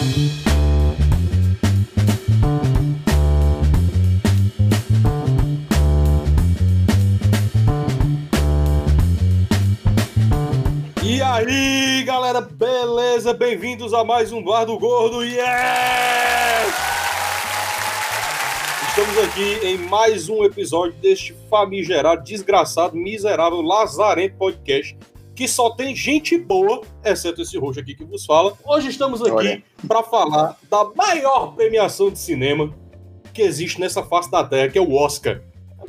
E aí, galera, beleza? Bem-vindos a mais um Bar do Gordo. Yes! Estamos aqui em mais um episódio deste famigerado, desgraçado, miserável, lazarento podcast que só tem gente boa, exceto esse roxo aqui que vos fala. Hoje estamos aqui para falar da maior premiação de cinema que existe nessa face da Terra, que é o Oscar.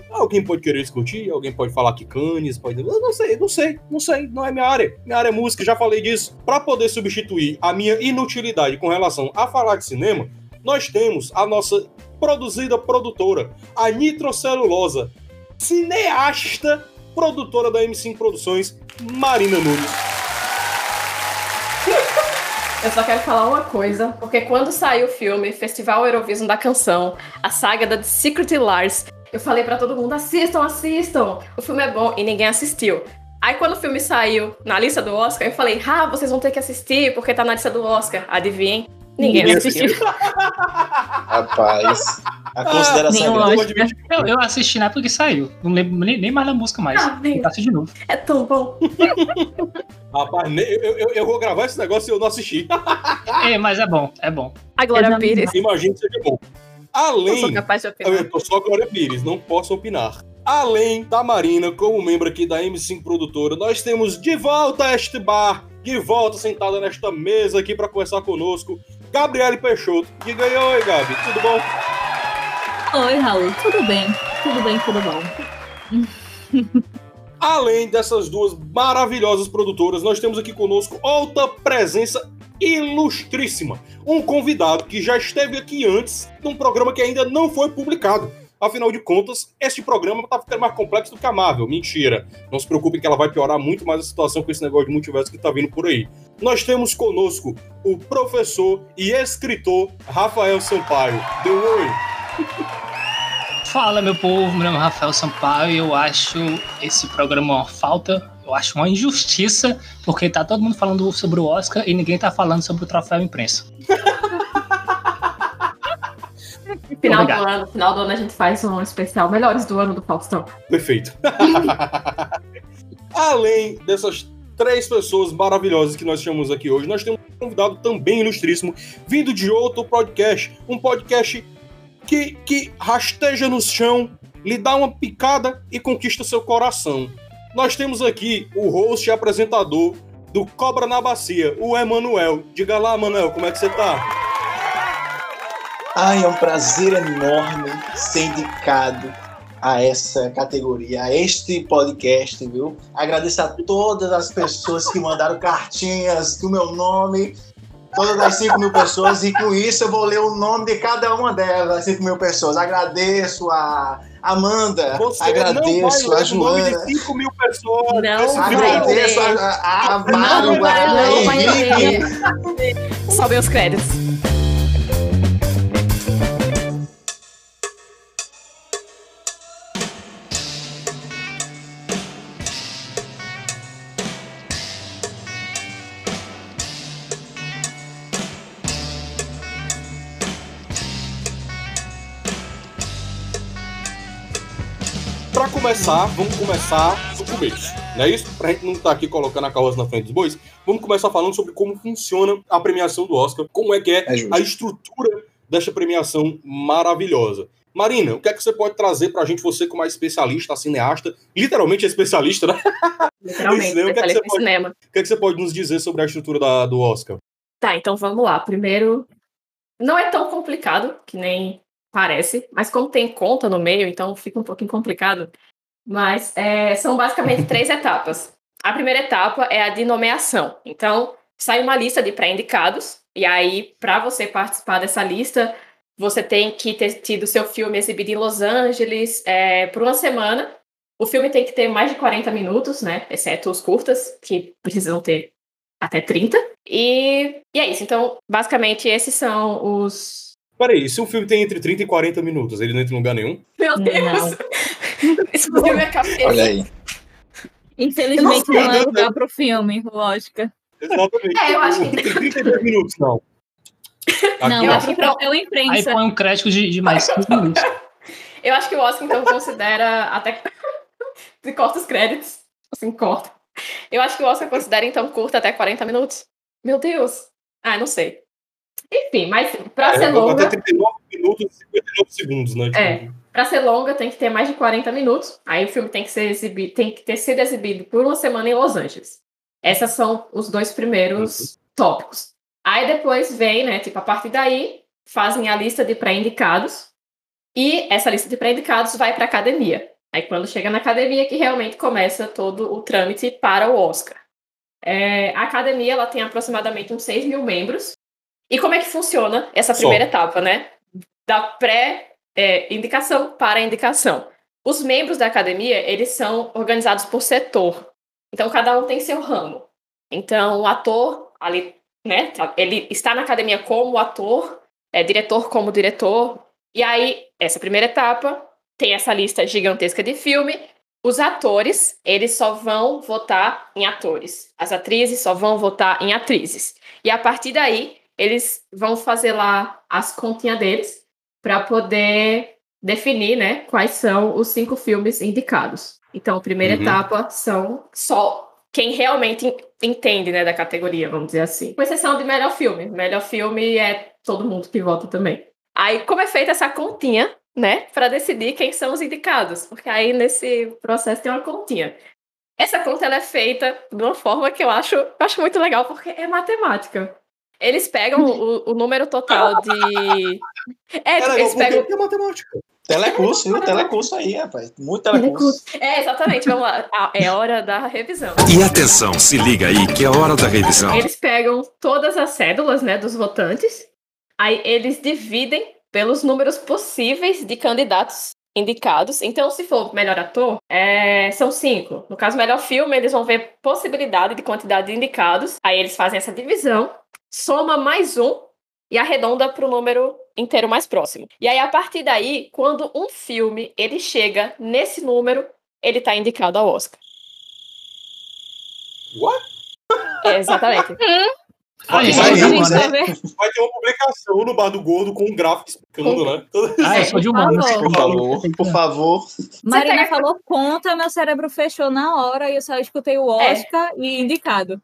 Alguém pode querer discutir, alguém pode falar que Cannes, pode. Eu não sei, não sei, não sei, não é minha área. Minha área é música, já falei disso. Para poder substituir a minha inutilidade com relação a falar de cinema, nós temos a nossa produzida produtora, a Nitrocelulosa, cineasta, produtora da M5 Produções, Marina Nunes. Eu só quero falar uma coisa, porque quando saiu o filme Festival Eurovision da Canção, a saga da The Secret Lars, eu falei pra todo mundo: assistam, assistam, o filme é bom, e ninguém assistiu. Aí quando o filme saiu na lista do Oscar, eu falei: ah, vocês vão ter que assistir, porque tá na lista do Oscar. Adivinhem? Ninguém, Ninguém assistiu. Rapaz, a consideração Nem é lógico. Eu, eu assisti na época que saiu. Não lembro nem, nem mais da música mais. Ah, Vou assistir de novo. É tão bom. Rapaz, eu, eu, eu vou gravar esse negócio e eu não assisti. É, mas é bom, é bom. A Glória Eu Pires. Imagino que seja bom. Além. sou capaz de opinar. Eu tô só Glória Pires, não posso opinar. Além da Marina, como membro aqui da M5 Produtora, nós temos de volta a este bar, de volta sentada nesta mesa aqui para conversar conosco, Gabriele Peixoto. Diga aí, oi, Gabi, tudo bom? Oi, Raul. Tudo bem? Tudo bem, tudo bom. Além dessas duas maravilhosas produtoras, nós temos aqui conosco outra presença ilustríssima. Um convidado que já esteve aqui antes, num programa que ainda não foi publicado. Afinal de contas, este programa tá ficando mais complexo do que a Marvel. Mentira. Não se preocupe que ela vai piorar muito mais a situação com esse negócio de multiverso que tá vindo por aí. Nós temos conosco o professor e escritor Rafael Sampaio. Deu oi. Fala, meu povo. Meu nome é Rafael Sampaio e eu acho esse programa uma falta. Eu acho uma injustiça, porque tá todo mundo falando sobre o Oscar e ninguém tá falando sobre o troféu imprensa. Final do Obrigado. ano, final do ano a gente faz um especial Melhores do Ano do Faustão. Perfeito. Além dessas três pessoas maravilhosas que nós chamamos aqui hoje, nós temos um convidado também ilustríssimo, vindo de outro podcast. Um podcast que, que rasteja no chão, lhe dá uma picada e conquista seu coração. Nós temos aqui o host e apresentador do Cobra na Bacia, o Emanuel. Diga lá, Emanuel, como é que você tá? Ai, é um prazer enorme ser indicado a essa categoria, a este podcast, viu? Agradeço a todas as pessoas que mandaram cartinhas do meu nome, todas as 5 mil pessoas, e com isso eu vou ler o nome de cada uma delas, as 5 mil pessoas. Agradeço a Amanda, Você agradeço não vai a o nome Joana, de 5 mil pessoas. Não agradeço a, a, a Mário, a Henrique. Sobe os créditos. Começar, vamos começar do começo. Não é isso? Pra gente não estar aqui colocando a carroça na frente dos bois, vamos começar falando sobre como funciona a premiação do Oscar, como é que é É a estrutura desta premiação maravilhosa. Marina, o que é que você pode trazer pra gente, você como é especialista, cineasta, literalmente é especialista, né? Literalmente, Isso, né? O que é que você pode- cinema. O que é que você pode nos dizer sobre a estrutura da- do Oscar? Tá, então vamos lá. Primeiro, não é tão complicado que nem parece, mas como tem conta no meio, então fica um pouquinho complicado. Mas é, são basicamente três etapas. A primeira etapa é a de nomeação. Então, sai uma lista de pré-indicados, e aí, para você participar dessa lista, você tem que ter tido seu filme exibido em Los Angeles é, por uma semana. O filme tem que ter mais de 40 minutos, né? Exceto os curtas, que precisam ter até 30. E, e é isso. Então, basicamente, esses são os. Peraí, se um filme tem entre 30 e 40 minutos, ele não entra em lugar nenhum? Meu Deus! Explodiu minha cabeça. Olha aí. Infelizmente Eu não sei, não é né? lugar pro filme, lógica. Exatamente. É, eu acho que- Tem 32 minutos, não. Aqui, Não, eu acho é, que é o Aí imprensa. põe um crédito de, de mais 15 minutos. Eu acho que o Oscar, então, considera até. Se corta os créditos. Assim, corta. Eu acho que o Oscar considera, então, curta até 40 minutos. Meu Deus. Ah, não sei. Enfim, mas pra ser É, longa. até 39 minutos e 59 segundos, né? É. Pra ser longa, tem que ter mais de 40 minutos. Aí o filme tem que ser exibido, tem que ter sido exibido por uma semana em Los Angeles. Esses são os dois primeiros tópicos. Aí depois vem, né? Tipo, a partir daí, fazem a lista de pré-indicados. E essa lista de pré-indicados vai para academia. Aí quando chega na academia que realmente começa todo o trâmite para o Oscar. É, a academia ela tem aproximadamente uns 6 mil membros. E como é que funciona essa Só. primeira etapa, né? Da pré-indicação para a indicação. Os membros da academia, eles são organizados por setor. Então, cada um tem seu ramo. Então, o ator, ali, né, tá- ele está na academia como ator, é, diretor como diretor. E aí, essa primeira etapa tem essa lista gigantesca de filme. Os atores, eles só vão votar em atores. As atrizes só vão votar em atrizes. E a partir daí, eles vão fazer lá as continhas deles para poder definir, né, quais são os cinco filmes indicados. Então, a primeira Uhum. etapa são só quem realmente en- entende, né, da categoria, vamos dizer assim. Com exceção de melhor filme. Melhor filme é todo mundo que vota também. Aí, como é feita essa continha, né, para decidir quem são os indicados? Porque aí nesse processo tem uma continha. Essa conta ela é feita de uma forma que eu acho, eu acho muito legal, porque é matemática. Eles pegam o, o número total de. É, É tipo, legal eles pegam. é matemática. Telecurso, viu? Telecurso aí, rapaz. Muito telecurso. É, exatamente, vamos lá. Ah, É hora da revisão. E atenção, se liga aí que é hora da revisão. Eles pegam todas as cédulas, né, dos votantes, aí eles dividem pelos números possíveis de candidatos indicados. Então, se for melhor ator, é, são cinco. No caso, melhor filme, eles vão ver possibilidade de quantidade de indicados. Aí eles fazem essa divisão, soma mais um e arredonda para o número inteiro mais próximo. E aí, a partir daí, quando um filme ele chega nesse número, ele está indicado ao Oscar. What? É, exatamente. Ah, Isso isso aí, aí, Gente, né? Vai ter uma publicação no Bar do Gordo com um gráfico explicando, né? Ah, eu sou de humanos. Por Por favor, por favor. Marina falou conta, meu cérebro fechou na hora e eu só escutei o É. Oscar e indicado.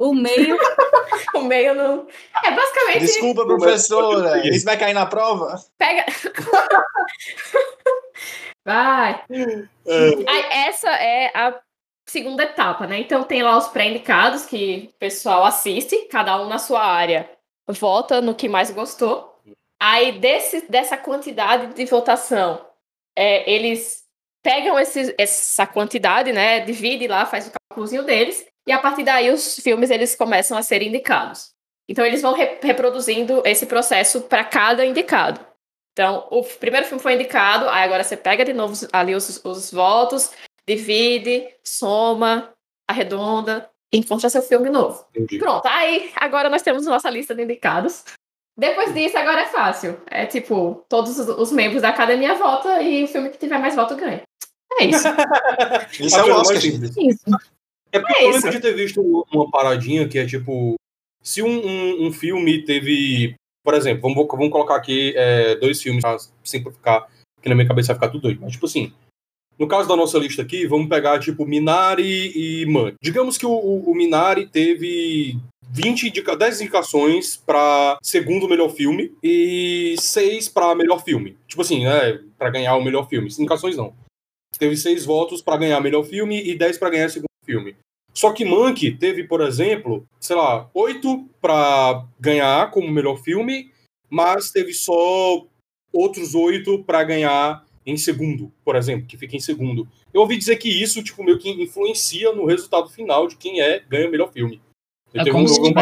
O meio. O meio não. É basicamente. Desculpa, professora. Isso vai cair na prova? Pega. Vai. É, Aí, essa é a segunda etapa, né? Então tem lá os pré-indicados que o pessoal assiste, cada um na sua área vota no que mais gostou. Aí desse, dessa quantidade de votação, é, eles pegam esses, essa quantidade, né? Divide lá, faz o cálculozinho deles, e a partir daí os filmes eles começam a ser indicados. Então eles vão re- reproduzindo esse processo para cada indicado. Então, o primeiro filme foi indicado, aí agora você pega de novo ali os, os votos, divide, soma, arredonda, e encontra seu filme novo. entendi. Pronto, aí agora nós temos nossa lista de indicados. Depois disso, agora é fácil. É tipo, todos os, os membros da academia votam e o filme que tiver mais voto ganha. É isso. Isso é o coisa Oscar. Isso. É porque É eu lembro de ter visto um, uma paradinha que é tipo. Se um, um, um filme teve. Por exemplo, vamos, vamos colocar aqui é, dois filmes pra simplificar, que na minha cabeça vai ficar tudo doido. Mas, tipo assim, no caso da nossa lista aqui, vamos pegar, tipo, Minari e Man. Digamos que o, o, o Minari teve 20 indica 10 indicações pra segundo melhor filme e 6 pra melhor filme. Tipo assim, né? Pra ganhar o melhor filme. Indicações não. Teve 6 votos pra ganhar melhor filme e 10 pra ganhar segundo filme. Só que Monkey teve, por exemplo, sei lá, 8 pra ganhar como melhor filme, mas teve só outros 8 pra ganhar em segundo, por exemplo, que fica em segundo. Eu ouvi dizer que isso, tipo, meio que influencia no resultado final de quem é ganha o melhor filme. É como um- se um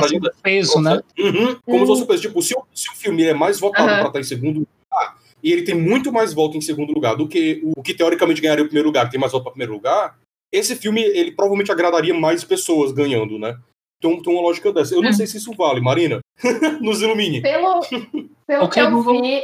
peso, né? Uhum, como se fosse coisa. Tipo, se o, se o filme é mais votado Aham. pra estar em segundo lugar, e ele tem muito mais voto em segundo lugar do que o, o que teoricamente ganharia o primeiro lugar, que tem mais voto pra primeiro lugar, esse filme, ele provavelmente agradaria mais pessoas ganhando, né? Então tem uma lógica dessa. Eu não Hum. sei se isso vale, Marina. Nos ilumine. Pelo, pelo que eu vi.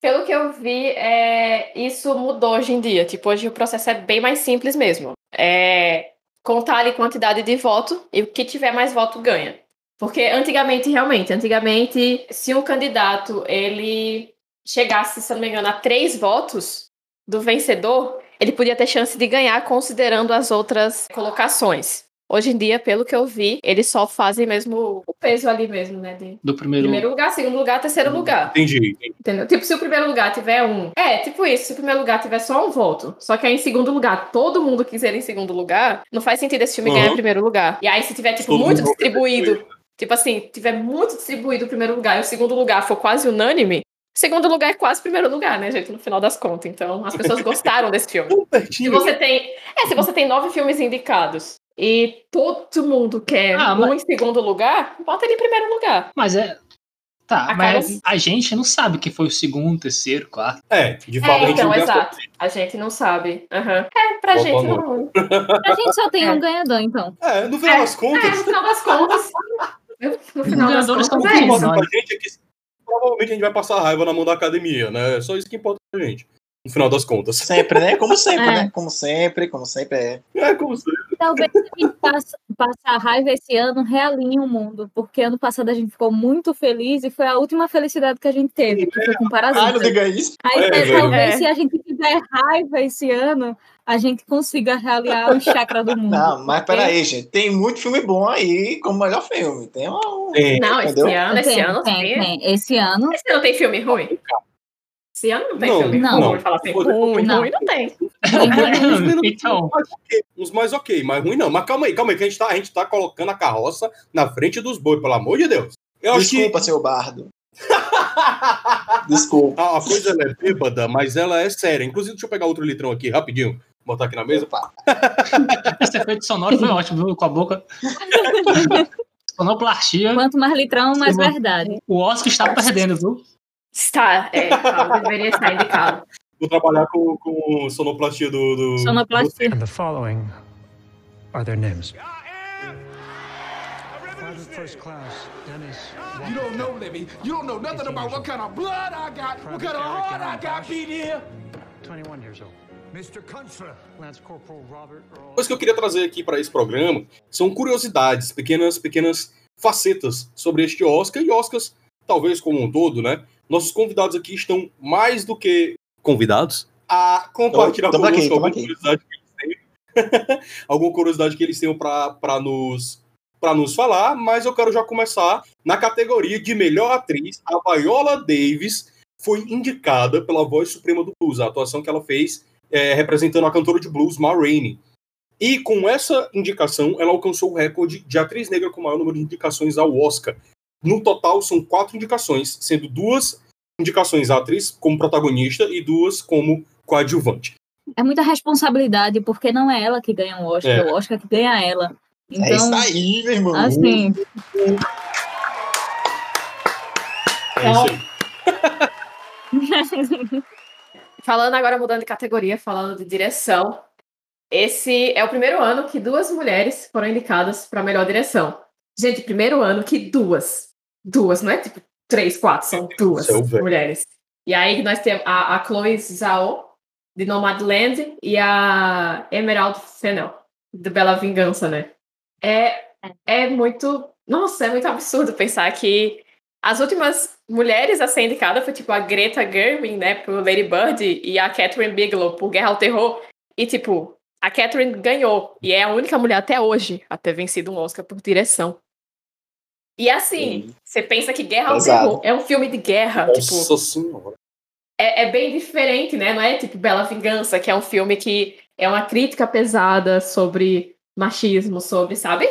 Pelo que eu vi, é, isso mudou hoje em dia. Tipo, hoje o processo é bem mais simples mesmo. É contar ali quantidade de voto e o que tiver mais voto ganha. Porque antigamente, realmente, antigamente, se um candidato ele chegasse, se não me engano, a três votos do vencedor, ele podia ter chance de ganhar considerando as outras colocações. Hoje em dia, pelo que eu vi, eles só fazem mesmo o peso ali mesmo, né? De Do primeiro. primeiro lugar, segundo lugar, terceiro lugar. Entendi. entendi. Entendeu? Tipo, se o primeiro lugar tiver um. É, tipo isso, se o primeiro lugar tiver só um voto. Só que aí em segundo lugar, todo mundo quiser em segundo lugar, não faz sentido esse filme Uhum. ganhar em primeiro lugar. E aí, se tiver, tipo, Todo muito distribuído, tipo assim, tiver muito distribuído o primeiro lugar e o segundo lugar for quase unânime, segundo lugar é quase primeiro lugar, né, gente? No final das contas. Então, as pessoas gostaram desse filme. Se você tem. É, se você tem nove filmes indicados e todo mundo quer Ah, um mas- em segundo lugar, bota ele em primeiro lugar. Mas é. Tá, A mas cara- a gente não sabe que foi o segundo, terceiro, quarto. É, de fato É, a gente então, não exato. A gente não sabe. Aham. É, pra Boa gente não. A gente só tem É. um ganhador, então. É, no final É, das É, contas, no final das contas. No final das Ganhadores contas, são é o que isso. importa pra gente é que provavelmente a gente vai passar raiva na mão da academia, né? É só isso que importa pra gente. No final das contas. Sempre, né? Como sempre, É. né? Como sempre, como sempre é. É como se. Talvez a gente passe, passe a raiva esse ano realinhe o mundo, porque ano passado a gente ficou muito feliz e foi a última felicidade que a gente teve, que foi com Ai, não Parasita. diga isso. Aí É, talvez se a gente tiver raiva esse ano, a gente consiga realiar o chakra do mundo. Não, mas peraí, gente. Tem muito filme bom aí como melhor filme. Tem um. Tem. Não, esse Entendeu? ano, esse tem, ano tem, sim. tem. Esse ano, Esse ano tem filme ruim? Esse ano não tem Não, filme não. ruim. Falar assim, Não. ruim, Não. ruim não tem. então, mais ok, uns mais ok, mais ruim não. Mas calma aí, calma aí, que a gente tá, a gente tá colocando a carroça na frente dos bois, pelo amor de Deus. Eu Desculpa, que seu bardo. Desculpa. a, a coisa ela é bêbada, mas ela é séria. Inclusive, deixa eu pegar outro litrão aqui, rapidinho. Botar aqui na mesa. Opa. esse efeito sonoro foi ótimo, viu? Com a boca. Sonoplastia. quanto mais litrão, mais Sim, verdade. O Oscar está perdendo, viu? Está, é, tá, deveria estar indicado. Vou trabalhar com, com sonoplastia do. do Sonoplastia. And the following are their names. Private First Class Dennis You don't know, Libby. You don't know nothing about what kind of blood I got, what kind of heart I got beat here. 21 years old. Mr. Kunstler. Lance Corporal Robert Earl. coisa que eu queria trazer aqui para esse programa são curiosidades, pequenas, pequenas facetas sobre este Oscar e Oscars, talvez como um todo, né? Nossos convidados aqui estão mais do que convidados a compartilhar Tamo aqui, conosco tamo alguma aqui. curiosidade que eles tenham, alguma curiosidade que eles tenham para nos para nos falar, mas eu quero já começar na categoria de melhor atriz. A Viola Davis foi indicada pela Voz Suprema do Blues, a atuação que ela fez é, representando a cantora de blues Ma Rainey. E com essa indicação, ela alcançou o recorde de atriz negra com o maior número de indicações ao Oscar. No total, são quatro indicações, sendo duas indicações à atriz como protagonista e duas como coadjuvante. É muita responsabilidade, porque não é ela que ganha o Oscar, É. é o Oscar que ganha ela. É isso Então, aí, meu irmão. assim, É isso aí. Falando agora, mudando de categoria, falando de direção. Esse é o primeiro ano que duas mulheres foram indicadas para melhor direção. Gente, primeiro ano que duas. Duas, não é tipo três, quatro, são duas velho. mulheres. E aí nós temos a, a Chloe Zhao, de Nomadland, e a Emerald Fennell, de Bela Vingança, né? É, é muito. Nossa, é muito absurdo pensar que as últimas mulheres a ser indicada foi tipo a Greta Gerwig, né, por Lady Bird, e a Catherine Bigelow por Guerra ao Terror. E tipo, a Catherine ganhou. E é a única mulher até hoje a ter vencido um Oscar por direção. E assim, Sim. você pensa que Guerra ao. Terror é um filme de guerra. Tipo, Nossa senhora. é, é bem diferente, né? Não é tipo Bela Vingança, que é um filme que é uma crítica pesada sobre machismo, sobre, sabe?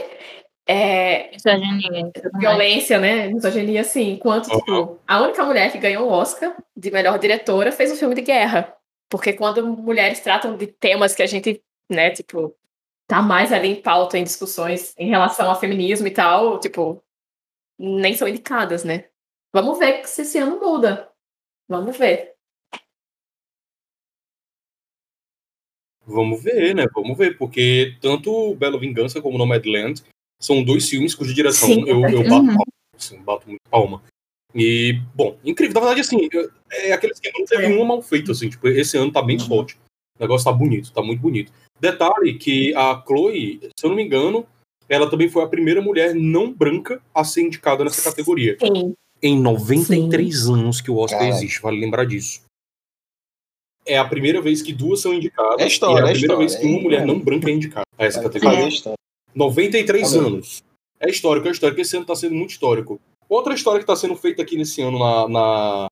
É, misoginia, mais. violência, né? Misoginia, assim. Enquanto, tipo, a única mulher que ganhou o Oscar de melhor diretora fez um filme de guerra. Porque quando mulheres tratam de temas que a gente, né, tipo, tá mais ali em pauta, em discussões em relação ao feminismo e tal, tipo, nem são indicadas, né? Vamos ver se esse ano muda. Vamos ver. Vamos ver, né? Vamos ver, porque tanto Bela Vingança como Nomadland são dois filmes cuja direção Sim, eu, eu bato Uhum. palma, assim, bato muito palma. E, bom, incrível. Na verdade, assim, é aquele esquema, não teve É. uma mal feita, assim, tipo, esse ano tá bem forte. O negócio tá bonito, tá muito bonito. Detalhe que a Chloe, se eu não me engano, ela também foi a primeira mulher não branca a ser indicada nessa categoria. Sim. Em 93 anos que o Oscar existe, vale lembrar disso. É a primeira vez que duas são indicadas. É história, e é a é primeira história, vez que uma é. mulher não branca é indicada a essa categoria. história. 93 Tá bom. anos. É histórico, é histórico. Esse ano tá sendo muito histórico. Outra história que tá sendo feita aqui nesse ano na, na-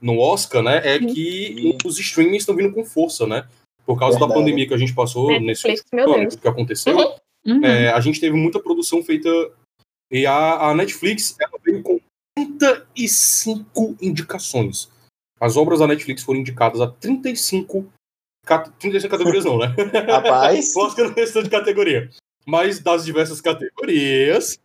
no Oscar, né, é que os streamings estão vindo com força, né? Por causa da Verdade. pandemia que a gente passou nesse Netflix, meu ano, Deus. que aconteceu. Uhum. É, a gente teve muita produção feita. E a, a Netflix ela veio com 35 indicações. As obras da Netflix foram indicadas a 35, cat- 35 categorias, não, né? Rapaz, Oscar não é questão de categoria. Mas das diversas categorias.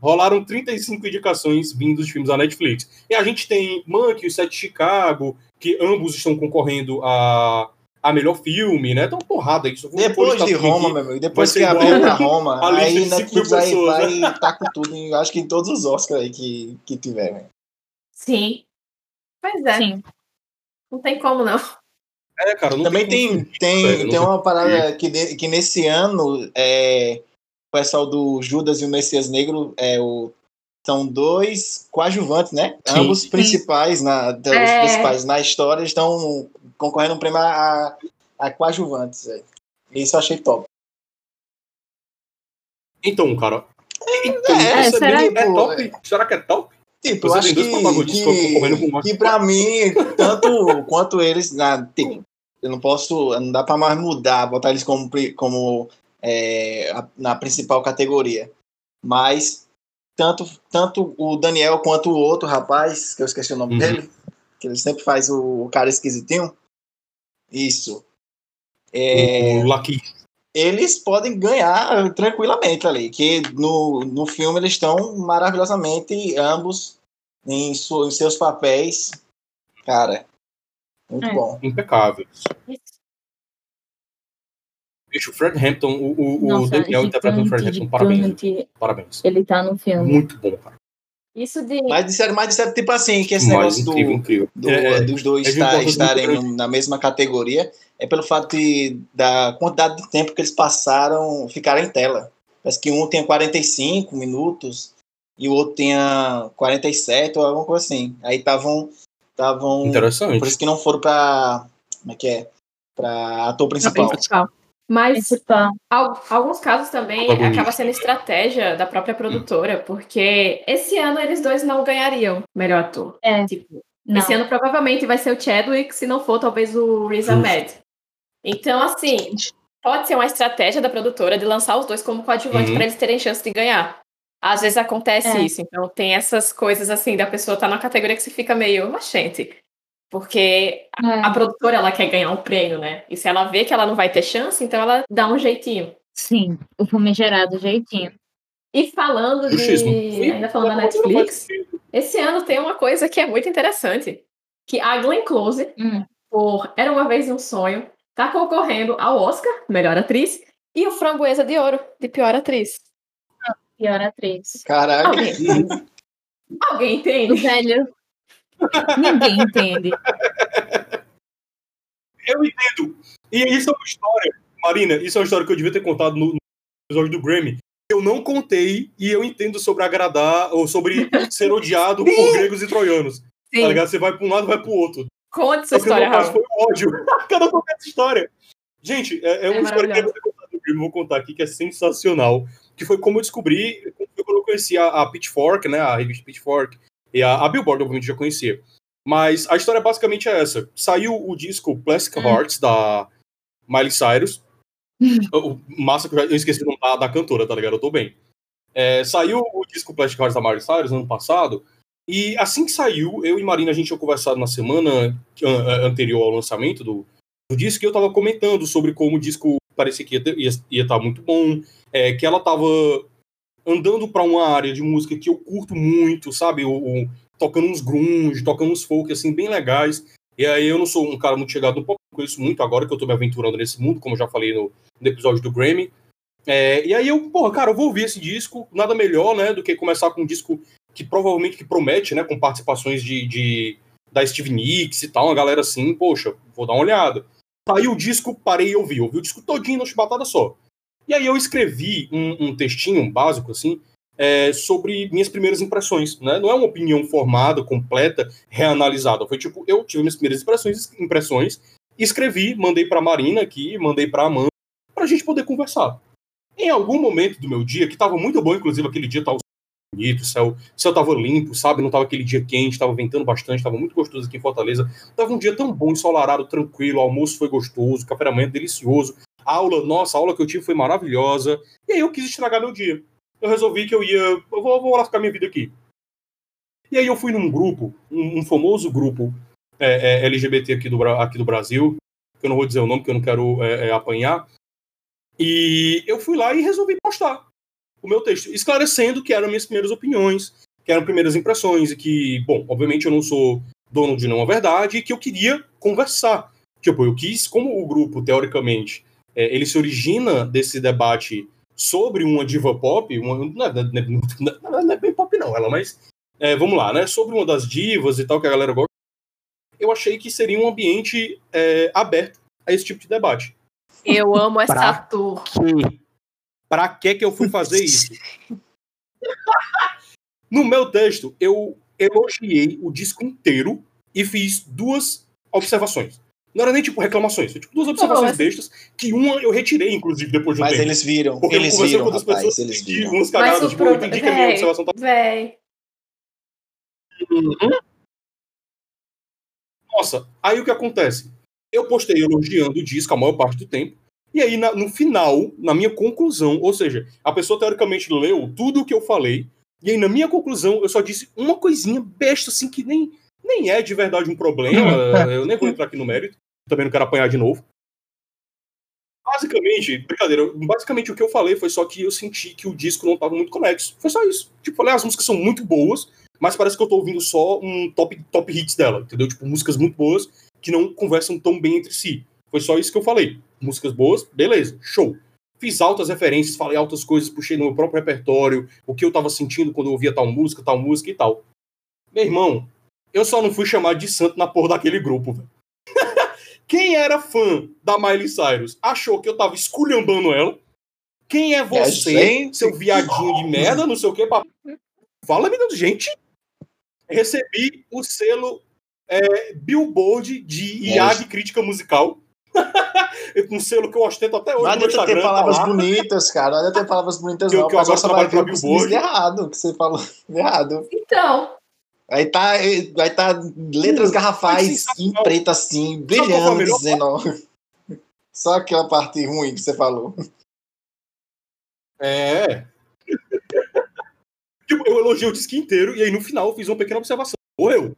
rolaram 35 indicações vindos de filmes da Netflix. E a gente tem Monkey, o Sete de Chicago, que ambos estão concorrendo a, a melhor filme, né? Então, porrada isso. Depois de Roma, meu amigo, depois Vai que abriu igual a Roma, a aí Netflix aí pessoas, vai tá com tudo, em- acho que em todos os Oscars aí que, que tiverem. Sim. Pois é. Sim. Não tem como, não. É, cara, não Também tem, tem, tem não uma parada que, de- que nesse ano é, o pessoal do Judas e o Messias Negro é o, são dois coadjuvantes, né? Sim. Ambos principais na, da- os É. principais na história estão concorrendo um prêmio a, a coadjuvantes. velho. Isso eu achei top. Então, cara. Então, É, essa será é, que- top? Será que é top? Tipo, Você eu acho que, que, que pra mim, tanto quanto eles, na, tipo, eu não posso, não dá pra mais mudar, botar eles como, como é, a- na principal categoria. Mas tanto, tanto o Daniel quanto o outro rapaz, que eu esqueci o nome Uhum. dele, que ele sempre faz o, o cara esquisitinho. Isso. É, O Lucky. Eles podem ganhar tranquilamente ali, que no, no filme eles estão maravilhosamente ambos em, su- em seus papéis. Cara, muito É. bom. impecáveis. Bicho, o Fred Hampton, o, o, o Nossa, Daniel interpretando o Fred Hampton, parabéns. Parabéns. Ele tá no filme. Muito bom, cara. Isso de. Mas disseram, mas disseram tipo assim, que esse Mais negócio incrível, do, incrível. do- É, dos dois é estar- estarem na mesma categoria é pelo fato de, da quantidade de tempo que eles passaram, ficaram em tela. Parece que um tinha 45 minutos e o outro tinha 47 ou alguma coisa assim. Aí estavam estavam Interessante. por isso que não foram pra como é que é? Pra ator principal. principal. Mas Principal. al- alguns casos também Protagonista. acaba sendo estratégia da própria produtora, porque esse ano eles dois não ganhariam melhor ator. É. Tipo, Não. esse ano provavelmente vai ser o Chadwick, se não for, talvez o Riz. Ahmed. Então, assim, pode ser uma estratégia da produtora de lançar os dois como coadjuvante Uhum. para eles terem chance de ganhar. Às vezes acontece É. isso, então tem essas coisas assim da pessoa estar tá numa categoria que você fica meio, mas gente, porque a É. produtora ela quer ganhar um prêmio, né? E se ela vê que ela não vai ter chance, então ela dá um jeitinho. Sim, o famigerado jeitinho. E falando de. Ainda falando da Netflix, esse ano tem uma coisa que é muito interessante. Que a Glenn Close, Hum. por Era Uma Vez um Sonho, tá concorrendo ao Oscar, melhor atriz, e o Framboesa de Ouro, de pior atriz. Pior atriz. Caraca. Alguém, alguém entende? velho. Ninguém entende. Eu entendo. E isso é uma história, Marina, isso é uma história que eu devia ter contado no, no episódio do Grammy. Eu não contei e eu entendo sobre agradar ou sobre ser odiado por gregos e troianos. Tá Sim, ligado? Você vai pra um lado vai pro outro. Conte sua que no história, Raul. foi ódio. Cada um essa história. Gente, é, é uma É história que eu vou contar aqui, que é sensacional. Que foi como eu descobri, quando eu conheci a, a Pitchfork, né? A revista Pitchfork. E a, a Billboard, obviamente, já conhecia. Mas a história basicamente é essa. Saiu o disco Plastic Hum. Hearts, da Miley Cyrus. o, massa que eu, já- eu esqueci o nome da, da cantora, tá ligado? Eu tô bem. É, saiu o disco Plastic Hearts da Miley Cyrus ano passado. E assim que saiu, eu e Marina, a gente tinha conversado na semana anterior ao lançamento do, do disco, e eu tava comentando sobre como o disco parecia que ia estar tá muito bom, é, que ela tava andando pra uma área de música que eu curto muito, sabe? O, o- tocando uns grunge, tocando uns folk, assim, bem legais. E aí eu não sou um cara muito chegado no pop, conheço muito agora que eu tô me aventurando nesse mundo, como eu já falei no, no episódio do Grammy. É, e aí eu, porra, cara, eu vou ouvir esse disco, nada melhor, né, do que começar com um disco que provavelmente que promete, né, com participações de, de da Steve Nicks e tal, uma galera assim, poxa, vou dar uma olhada. Saiu o disco, parei e ouvi, ouvi o disco todinho, não chibatada só. E aí eu escrevi um, um textinho um básico, assim, é, sobre minhas primeiras impressões, né? Não é uma opinião formada, completa, reanalisada. Foi tipo, eu tive minhas primeiras impressões, impressões escrevi, mandei para Marina aqui, mandei para Amanda, para a gente poder conversar. Em algum momento do meu dia, que estava muito bom, inclusive aquele dia estava bonito, céu, céu tava limpo, sabe? Não tava aquele dia quente, tava ventando bastante, tava muito gostoso aqui em Fortaleza. Tava um dia tão bom, ensolarado, tranquilo, o almoço foi gostoso, café da manhã delicioso. A aula, nossa, a aula que eu tive foi maravilhosa. E aí eu quis estragar meu dia. Eu resolvi que eu ia, eu vou, vou ficar minha vida aqui. E aí eu fui num grupo, um, um famoso grupo é, é, LGBT aqui do, aqui do Brasil, que eu não vou dizer o nome, porque eu não quero é, é, apanhar. E eu fui lá e resolvi postar o meu texto, esclarecendo que eram minhas primeiras opiniões, que eram primeiras impressões, e que, bom, obviamente eu não sou dono de nenhuma verdade, e que eu queria conversar. Tipo, eu quis, como o grupo, teoricamente, é, ele se origina desse debate sobre uma diva pop, uma, não, é, não, é, não, é bem pop não, ela, mas é, vamos lá, né? Sobre uma das divas e tal que a galera gosta, eu achei que seria um ambiente é, aberto a esse tipo de debate. Eu amo essa Pra Pra que que eu fui fazer isso? no meu texto, eu elogiei o disco inteiro e fiz duas observações. Não era nem tipo reclamações, foi tipo duas observações mas- bestas, que uma eu retirei, inclusive, depois de um Mas tempo. eles viram, Porque eles eu conversei viram, com outras rapaz, pessoas eles viram. umas Mas cagadas, o tipo, eu problema. entendi que a minha Véi, observação tá véi. Nossa, aí o que acontece? Eu postei elogiando o disco a maior parte do tempo, e aí na- no final, na minha conclusão, ou seja, a pessoa teoricamente leu tudo o que eu falei, e aí na minha conclusão eu só disse uma coisinha besta, assim, que nem, nem é de verdade um problema, eu nem vou entrar aqui no mérito, também não quero apanhar de novo. Basicamente, brincadeira, basicamente o que eu falei foi só que eu senti que o disco não estava muito conexo. Foi só isso. Tipo, falei, as músicas são muito boas, mas parece que eu tô ouvindo só um top, top hits dela, entendeu? Tipo, músicas muito boas que não conversam tão bem entre si. Foi só isso que eu falei. Músicas boas, beleza, show. Fiz altas referências, falei altas coisas, puxei no meu próprio repertório, o que eu tava sentindo quando eu ouvia tal música, tal música e tal. Meu irmão, eu só não fui chamado de santo na porra daquele grupo, velho. Quem era fã da Miley Cyrus achou que eu tava esculhambando ela. Quem é você, gente. seu viadinho de merda, não sei o que, papai? Fala, menino, gente. Recebi o selo é, Billboard de É, IAG Crítica Musical. um selo que eu ostento até hoje Não adianta ter tá palavras lá. bonitas, cara. Não adianta ter palavras bonitas, Que eu- não. que eu agora trabalho pra Billboard. errado, que você falou errado. Então, Aí tá, aí tá letras Hum, garrafais em preto assim, brilhando, dizendo. Só aquela parte ruim que você falou. É. tipo, eu elogiei o disco inteiro e aí no final eu fiz uma pequena observação. Morreu.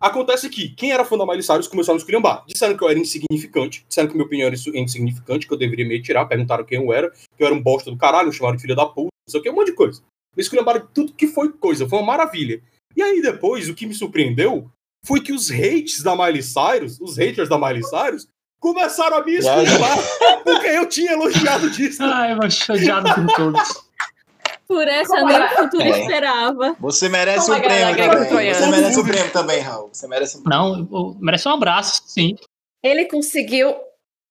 Acontece que quem era fã da Miley Cyrus começou a me esculhambar. Disseram que eu era insignificante, disseram que minha opinião era insignificante, que eu deveria me retirar, perguntaram quem eu era, que eu era um bosta do caralho, me chamaram de filha da puta, não sei o que, um monte de coisa. Me esculhambaram de tudo que foi coisa, foi uma maravilha. E aí depois, o que me surpreendeu foi que os hates da Miley Cyrus, os haters da Miley Cyrus, começaram a me esculhambar porque eu tinha elogiado o disco. Ai, eu odiado com todos. Por essa Como nem é? o futuro É. esperava. Você merece Como um galera prêmio ganhou também. Você merece um prêmio também, Raul. Você merece um prêmio. Não, eu- merece um abraço, sim. ele conseguiu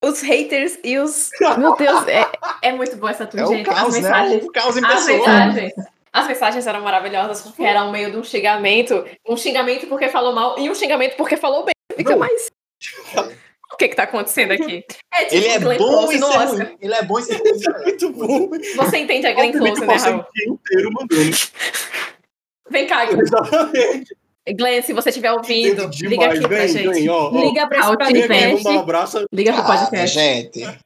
os haters e os. Meu Deus, é, é muito boa essa tour, É o gente. As caos, né? mensagens. O caos em As pessoa. mensagens. As mensagens eram maravilhosas porque era um meio de um xingamento. Um xingamento porque falou mal e um xingamento porque falou bem. Fica Não. mais. O que que tá acontecendo aqui? É tipo Ele é Glenn bom Close no. Ele é bom em ser ruim. Muito bom. Você entende a Glenn Close, né, Raul? o inteiro mandando. Vem cá, Glenn. Exatamente. Glenn, se você estiver ouvindo, liga aqui pra gente. vem, ó, ó. Liga pra esse vamos dar um podcast. abraço. Liga pro Ah, podcast. gente.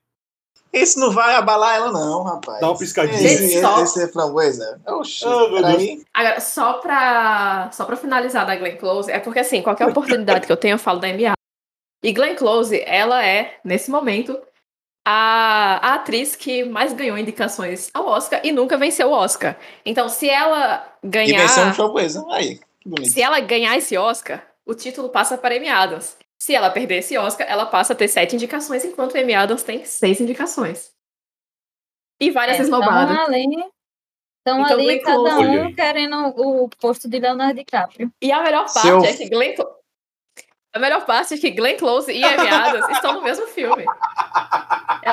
Isso não vai abalar ela, não, rapaz. Dá uma piscadinha. Esse, Gente, só- esse é framboesa. Oxi, peraí. Agora, só pra, só pra finalizar da Glenn Close, é porque assim, qualquer oportunidade que eu tenho, eu falo da MA. E Glenn Close, ela é, nesse momento, a, a atriz que mais ganhou indicações ao Oscar e nunca venceu o Oscar. Então, se ela E ganhar. venceu um framboesa. Aí, que bonito. Se ela ganhar esse Oscar, o título passa para Amy Adams. Se ela perder esse Oscar, ela passa a ter sete indicações, enquanto Amy Adams tem seis indicações. E várias É, Estão esnobadas. Então, ali Glenn cada Close. Um querendo o posto de Leonardo DiCaprio. E a melhor parte Seu- é que Glenn, Clo- A melhor parte é que Glenn Close e Amy Adams estão no mesmo filme.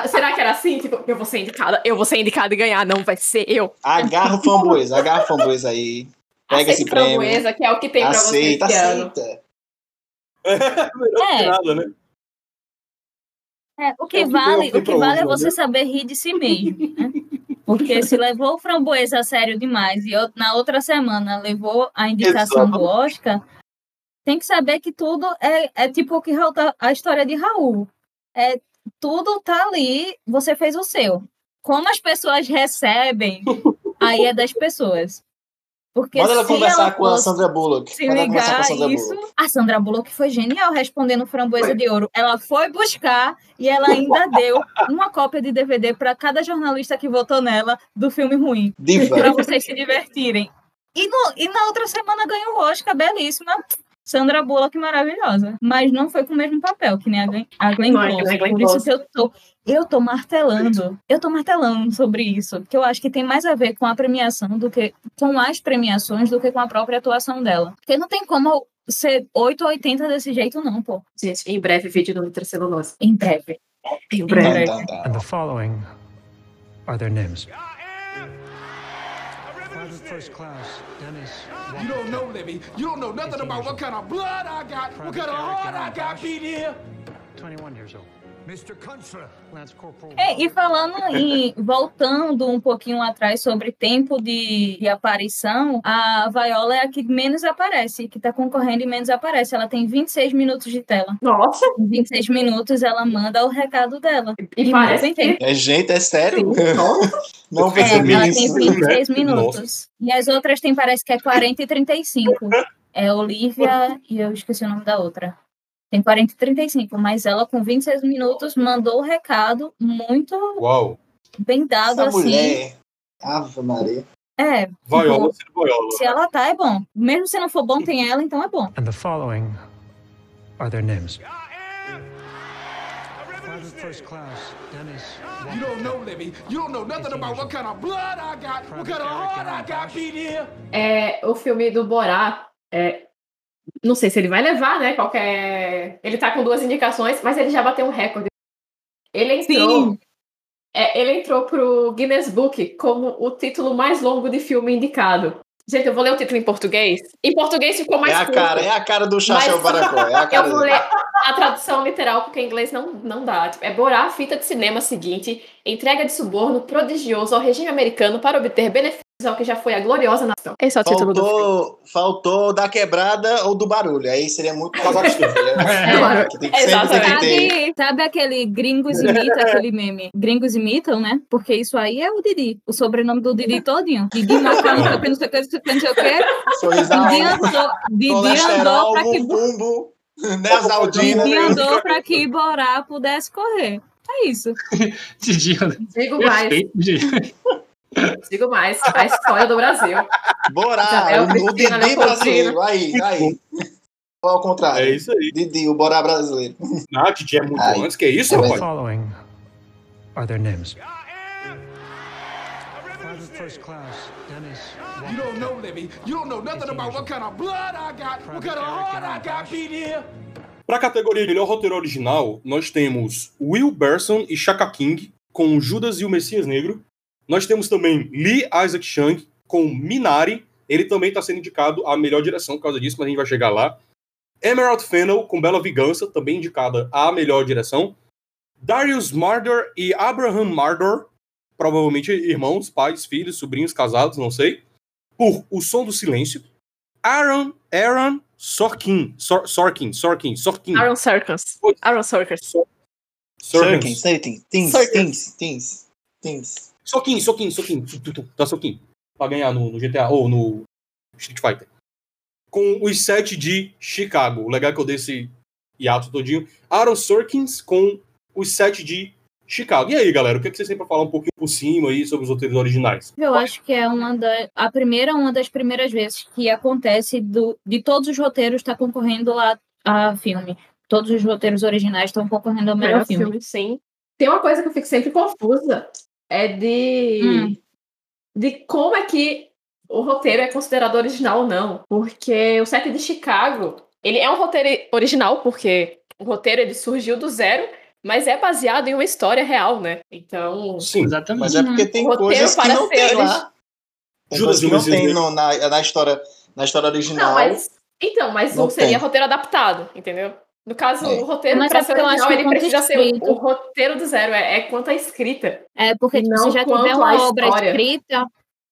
Será que era assim? Tipo, eu vou ser indicada, eu vou ser indicada e ganhar. Não, vai ser eu. Agarra o framboesa, agarra o framboesa aí. Pega esse Aceita prêmio. framboesa, que é o que tem pra você Aceita, esse ano. aceita. Melhor É. nada, né? É, o que É vale, o que vale é você né? saber rir de si mesmo, né? Porque se levou o framboesa a sério demais e eu- na outra semana levou a indicação Exato. do Oscar, tem que saber que tudo é, é tipo que tá- a história de Raul. É, tudo tá ali, você fez o seu. Como as pessoas recebem, aí é das pessoas. Porque Manda ela conversar com a Sandra Bullock. se Manda ligar a Sandra isso. Bullock. A Sandra Bullock foi genial respondendo Framboesa de Ouro. Ela foi buscar e ela ainda deu uma cópia de DVD para cada jornalista que votou nela do filme ruim, para vocês se divertirem. E, no- e na outra semana ganhou o Oscar, belíssima. Sandra Bullock maravilhosa. Mas não foi com o mesmo papel, que nem a Glenn, a Glenn Não é Close. Por isso que eu tô, eu tô martelando. Eu tô martelando sobre isso. Que eu acho que tem mais a ver com a premiação do que com as premiações do que com a própria atuação dela. Porque não tem como ser 8 ou 80 desse jeito, não, pô. Gente, em breve vídeo no Nitrocelulose. Em breve. Em breve. And tá. the following are their names. Private First Class Dennis You don't know, Libby. You don't know nothing about what kind of blood I got, what kind of heart I got beat here. 21 years old. É, e falando em voltando um pouquinho atrás sobre tempo de, de aparição, a Viola é a que menos aparece, que tá concorrendo e menos aparece. Ela tem 26 minutos de tela. Nossa, Em 26 minutos ela manda o recado dela. e E parece que. É gente, é sério? Nossa. Não É, percebi ela isso. tem 26 né? minutos. E as outras tem, parece que é 40 e 35. É Olivia e eu esqueci o nome da outra. Tem 40 e 35, mas ela com 26 minutos mandou o recado muito Uau. bem dado Essa assim. mulher. Ave Maria. É, Vaiola, tipo, sendo Vaiola. se ela tá, é bom. Mesmo se não for bom, tem ela, então é bom. And the following are their names. First Class Dennis You don't know, Libby. You don't know nothing about what kind of blood I got, what kind of heart I got beat here. É, o filme do Borá, é, não sei se ele vai levar, né? Qualquer. Ele tá com duas indicações, mas ele já bateu um recorde. Ele entrou. Sim. É, ele entrou pro Guinness Book como o título mais longo de filme indicado. Gente, eu vou ler o título em português. Em português ficou mais É a curto. cara, é a cara do Chachel Mas- Baracó. É a cara Eu vou ler a tradução literal, porque em inglês não, não dá. Tipo, é Borá, fita de cinema seguinte, entrega de suborno prodigioso ao regime americano para obter benefícios que já foi a gloriosa nação. Esse é o título do filme. Faltou, faltou da quebrada ou do barulho. Aí seria muito catástrofe. É. É, que tem que sempre tem que ter. Sabe, sabe aquele gringos imita aquele meme? Gringos imitam, né? Porque isso aí é o Didi. O sobrenome do Didi todinho. Didi Macau, não sei o que, não sei o que, não sei o que. Sorrisal, Didi andou, Didi andou pra que, bumbo, Neosaldina. Didi andou pra que Borá pudesse correr. É isso. Didi, Digo mais. Digo mais. A história do Brasil. Borá, Isabel o, o Cristina Didi Leopoldina. brasileiro. Aí, aí. Ou ao É contrário. isso aí. Didi, o Borá brasileiro. Ah, Didi é muito Ai. antes. Que isso, É the rapaz? following are their names. First Class Dennis You don't know, Libby. You don't know nothing about what kind of blood I got, what kind of heart I got beat here. Pra categoria de melhor roteiro original, nós temos Will Berson e Shaka King com Judas e o Messias Negro. Nós temos também Lee Isaac Chung com Minari. Ele também está sendo indicado a melhor direção por causa disso, mas a gente vai chegar lá. Emerald Fennel com Bela Vingança, também indicada a melhor direção. Darius Mardor e Abraham Mardor, provavelmente irmãos, pais, filhos, sobrinhos, casados, não sei. Por O Som do Silêncio. Aaron, Aaron Sorkin, Sor, Sorkin, Sorkin, Sorkin. Aaron Sorkins. Aaron Sorkins. Sorkin, Sorkin, Sorkin, Teens, Soquinho, soquinho, soquinho. Dá soquinho. Pra ganhar no, no GTA ou no Street Fighter. Com os sete de Chicago. O legal é que eu dei esse hiato todinho. Aaron Sorkins com os sete de Chicago. E aí, galera, o que, é que vocês têm pra falar um pouquinho por cima aí sobre os roteiros originais? Eu acho que é uma da, a primeira, uma das primeiras vezes que acontece do, de todos os roteiros estar concorrendo a, a filme. Todos os roteiros originais estão concorrendo ao melhor, filme. sim. Tem uma coisa que eu fico sempre confusa. É de. Hum. De como é que o roteiro é considerado original ou não. Porque o set de Chicago. ele é um roteiro original, porque o roteiro ele surgiu do zero, mas é baseado em uma história real, né? Então. Sim, Exatamente. Mas é porque tem roteiro coisas que para não tem lá. Judas que não tem no- na, na, história, na história original. Não, mas. Então, mas Não não seria tem. roteiro adaptado, entendeu? No caso, É. o roteiro Mas para é ser porque eu acho original, que ele quanto precisa ser escrito- o, o roteiro do zero, é, é quanto a escrita. É, porque tipo, Não se já tiver à uma obra história. escrita,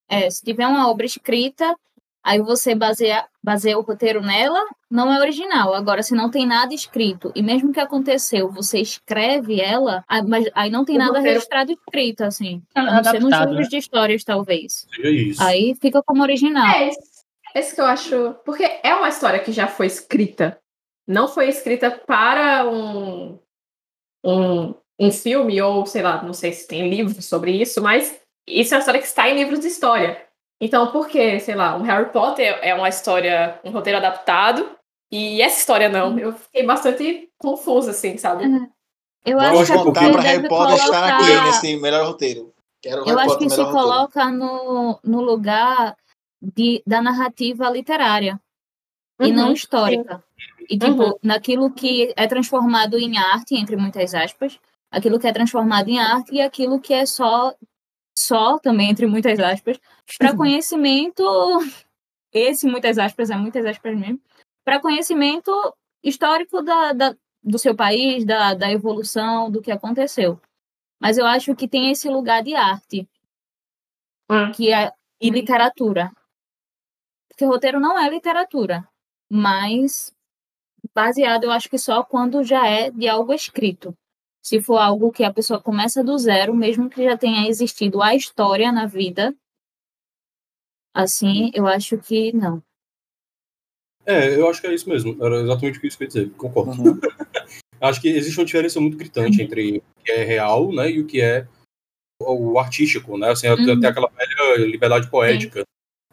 é, se tiver uma obra escrita, aí você baseia, baseia o roteiro nela, não é original. Agora, se não tem nada escrito, e mesmo que aconteceu, você escreve ela, aí- mas aí não tem O nada roteiro- registrado escrito, assim. A não ser nos Adaptado, livros né? de histórias, talvez. seja isso. Aí fica como original. É, esse- esse que eu acho. Porque é uma história que já foi escrita. Não foi escrita para um, um, um filme, ou sei lá, não sei se tem livros sobre isso, mas isso é uma história que está em livros de história. Então, por que, sei lá, um Harry Potter é uma história, um roteiro adaptado, e essa história não? Eu fiquei bastante confusa, assim, sabe? Eu Vamos acho que é voltar porque para Harry Potter estar aqui colocar... nesse melhor roteiro. Quero Eu Harry acho Potter que se coloca no, no lugar de, da narrativa literária e não Uhum, histórica. E, tipo, Uhum. naquilo que é transformado em arte, entre muitas aspas, aquilo que é transformado em arte e aquilo que é só, só também, entre muitas aspas, para conhecimento, esse muitas aspas, é muitas aspas mesmo, para conhecimento histórico da, da, do seu país, da, da evolução, do que aconteceu. Mas eu acho que tem esse lugar de arte, Hum. que é e literatura. Porque roteiro não é literatura, mas baseado, eu acho que só quando já é de algo escrito. Se for algo que a pessoa começa do zero, mesmo que já tenha existido a história na vida, assim, eu acho que não. É, eu acho que é isso mesmo. Era exatamente isso que eu ia dizer. Concordo. Uhum. Acho que existe uma diferença muito gritante entre o que é real, né, e o que é o artístico, né? Assim, Uhum. até aquela velha liberdade poética.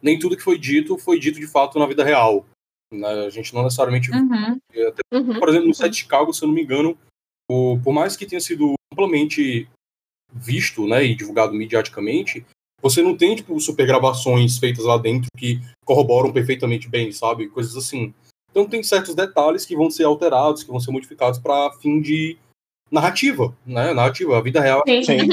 Nem tudo que foi dito foi dito de fato na vida real. Né? A gente não necessariamente Uhum. Uhum. por exemplo, no set de Chicago, se eu não me engano, o- por mais que tenha sido amplamente visto né, e divulgado mediaticamente, você não tem, tipo, super gravações feitas lá dentro que corroboram perfeitamente bem, sabe? Coisas assim. Então tem certos detalhes que vão ser alterados, que vão ser modificados para fim de narrativa, né? Narrativa, a vida real Sim. Sim.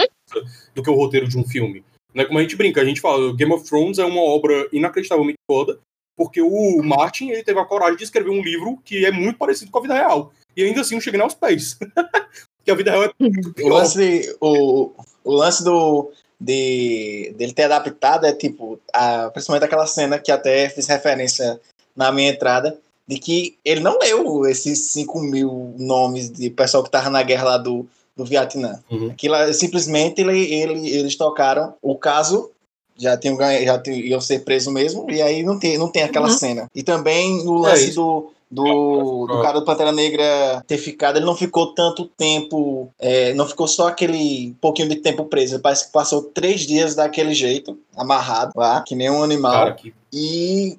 do que o roteiro de um filme. Né? Como a gente brinca, a gente fala, Game of Thrones é uma obra inacreditavelmente foda, porque o Martin ele teve a coragem de escrever um livro que é muito parecido com a vida real. E ainda assim não chega nem aos pés. porque a vida real é muito O lance, o, o lance do, de, dele ter adaptado é tipo, a, principalmente aquela cena que até fiz referência na minha entrada, de que ele não leu esses 5 mil nomes de pessoal que tava na guerra lá do, do Vietnã. Uhum. Aquilo, é- simplesmente ele, ele- eles tocaram o caso, já tinham ganho, já tinham, iam ser presos mesmo, e aí não tem, não tem aquela Uhum. cena. E também o É lance isso. do, do, do cara do Pantera Negra ter ficado, ele não ficou tanto tempo, é, não ficou só aquele pouquinho de tempo preso, ele parece que passou três dias daquele jeito, amarrado lá, que nem um animal. Cara, que E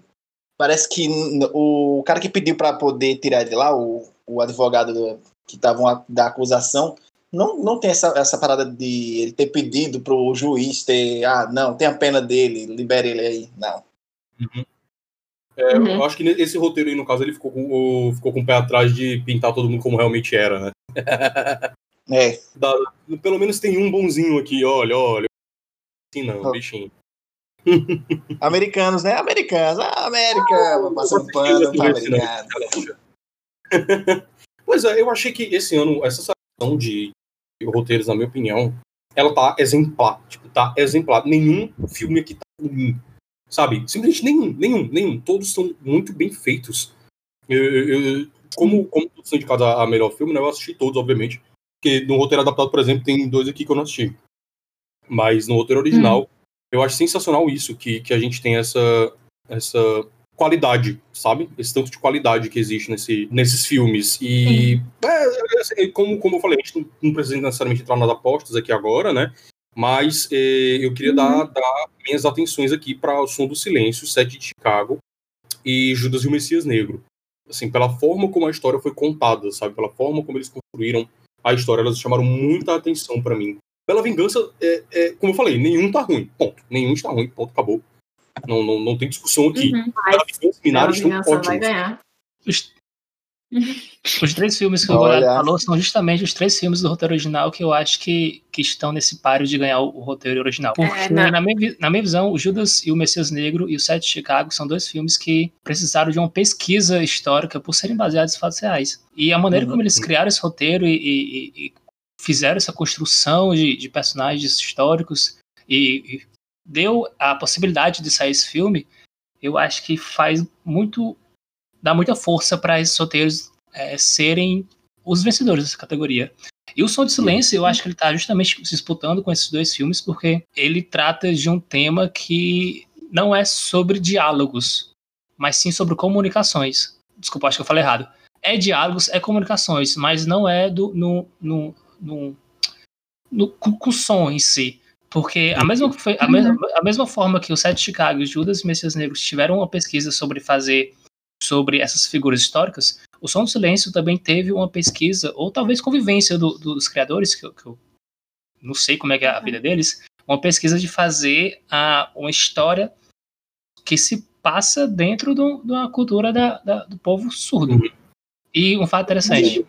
parece que o cara que pediu para poder tirar de lá, o, o advogado do- que estava da acusação, não, não tem essa, essa parada de ele ter pedido pro juiz ter, ah, não, tem a pena dele, libere ele aí. Não. É, Uhum. Eu acho que esse roteiro aí, no caso, ele ficou com, o, ficou com o pé atrás de pintar todo mundo como realmente era, né? É, Dá- pelo menos tem um bonzinho aqui, olha, olha. Assim não, Oh. bichinho. americanos, né? Americanos, ah, América, passando pano pra americano. Pois é, eu achei que esse ano, essa seleção de roteiros, na minha opinião, ela tá exemplar. Tipo, tá exemplar. Nenhum filme aqui tá ruim. Sabe? Simplesmente nenhum, nenhum, nenhum. Todos são muito bem feitos. Eu, eu- como, como todos são indicados a, a melhor filme, né, eu assisti todos, obviamente. Porque no roteiro adaptado, por exemplo, tem dois aqui que eu não assisti. Mas no roteiro original, eu acho sensacional isso, que, que a gente tem essa, essa qualidade, sabe? Esse tanto de qualidade que existe nesse, nesses filmes. E, é, assim, como, como eu falei, a gente não, não precisa necessariamente entrar nas apostas aqui agora, né? Mas eh, eu queria dar, dar minhas atenções aqui para O Som do Silêncio, Sete de Chicago e Judas e o Messias Negro. Assim, pela forma como a história foi contada, sabe? Pela forma como eles construíram a história, elas chamaram muita atenção para mim. Pela vingança, é, é, como eu falei, nenhum tá ruim, ponto. Nenhum está ruim, ponto, acabou. Não, não, não tem discussão aqui. Uhum. Bela Minari estão ótimos. ganhar. Os, Os três filmes que o. Goleado falou são justamente os três filmes do roteiro original que eu acho que, que estão nesse páreo de ganhar o, o roteiro original. Porque, na- na... minha, na minha visão, o Judas e o Messias Negro e o Sete de Chicago são dois filmes que precisaram de uma pesquisa histórica por serem baseados em fatos reais. E a maneira como eles criaram esse roteiro e, e- e fizeram essa construção de, de personagens históricos e, e deu a possibilidade de sair esse filme, eu acho que faz muito dá muita força para esses roteiros é, serem os vencedores dessa categoria. E o Som de Silêncio, eu acho que ele está justamente se disputando com esses dois filmes, porque ele trata de um tema que não é sobre diálogos, mas sim sobre comunicações. Desculpa, acho que eu falei errado. É diálogos, é comunicações, mas não é do, no, no, no, no- com, com som em si. Porque a mesma, fe- a, mesma, a mesma forma que o Sete de Chicago e o Judas e Messias Negros tiveram uma pesquisa sobre fazer sobre essas figuras históricas, o Som do Silêncio também teve uma pesquisa, ou talvez convivência do- do- dos criadores, que eu, que eu não sei como é que é a vida deles, uma pesquisa de fazer a, uma história que se passa dentro do- de uma cultura da- da- do povo surdo. E um fato interessante,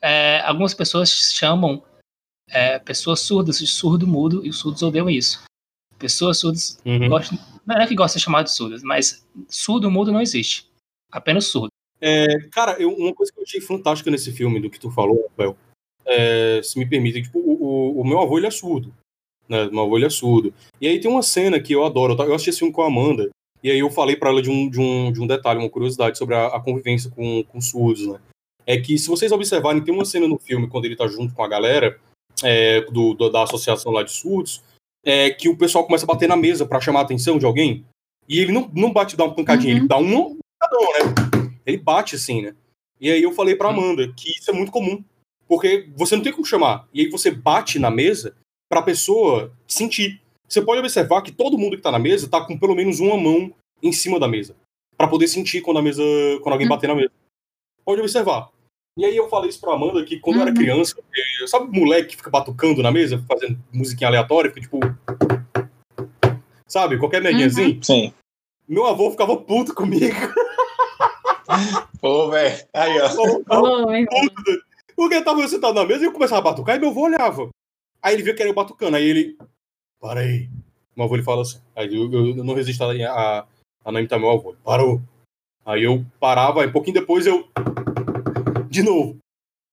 é, algumas pessoas chamam é, pessoas surdas de surdo-mudo, e os surdos odeiam isso. Pessoas surdas Uhum. gostam, não é que gostam de chamar de surdas, mas surdo-mudo não existe. Apenas surdo. É, cara, eu- uma coisa que eu achei fantástica nesse filme, do que tu falou, Rafael, é, se me permite, tipo, o, o- o meu avô ele é surdo. Né? Meu avô ele é surdo. E aí tem uma cena que eu adoro. Eu assisti esse filme com a Amanda, e aí eu falei pra ela de um, de um, de um detalhe, uma curiosidade sobre a, a convivência com, com surdos, né? É que, se vocês observarem, tem uma cena no filme, quando ele tá junto com a galera é, do, do- da associação lá de surdos, é, que o pessoal começa a bater na mesa pra chamar a atenção de alguém, e ele não, não bate dar uma pancadinha, Uhum. ele dá um pancadão, né? Ele bate assim, né? E aí eu falei pra Amanda que isso é muito comum, porque você não tem como chamar, e aí você bate na mesa pra pessoa sentir. Você pode observar que todo mundo que tá na mesa tá com pelo menos uma mão em cima da mesa, Pra poder sentir quando a mesa, quando alguém bater na mesa. Pode observar. E aí eu falei isso pra Amanda que quando eu era Uhum. criança, sabe o moleque que fica batucando na mesa, fazendo musiquinha aleatória, fica tipo. Sabe, qualquer medinha Uhum. assim? Sim. Meu avô ficava puto comigo. Pô, velho. Aí, ó. Puto. Porque eu tava sentado na mesa e eu começava a batucar e meu avô olhava. Aí ele viu que era eu batucando. Aí ele. Para aí. Meu avô ele fala assim. Aí eu, eu- eu não resisto a, a, a não imitar meu avô. Parou. Aí eu parava, aí um pouquinho depois eu. De novo.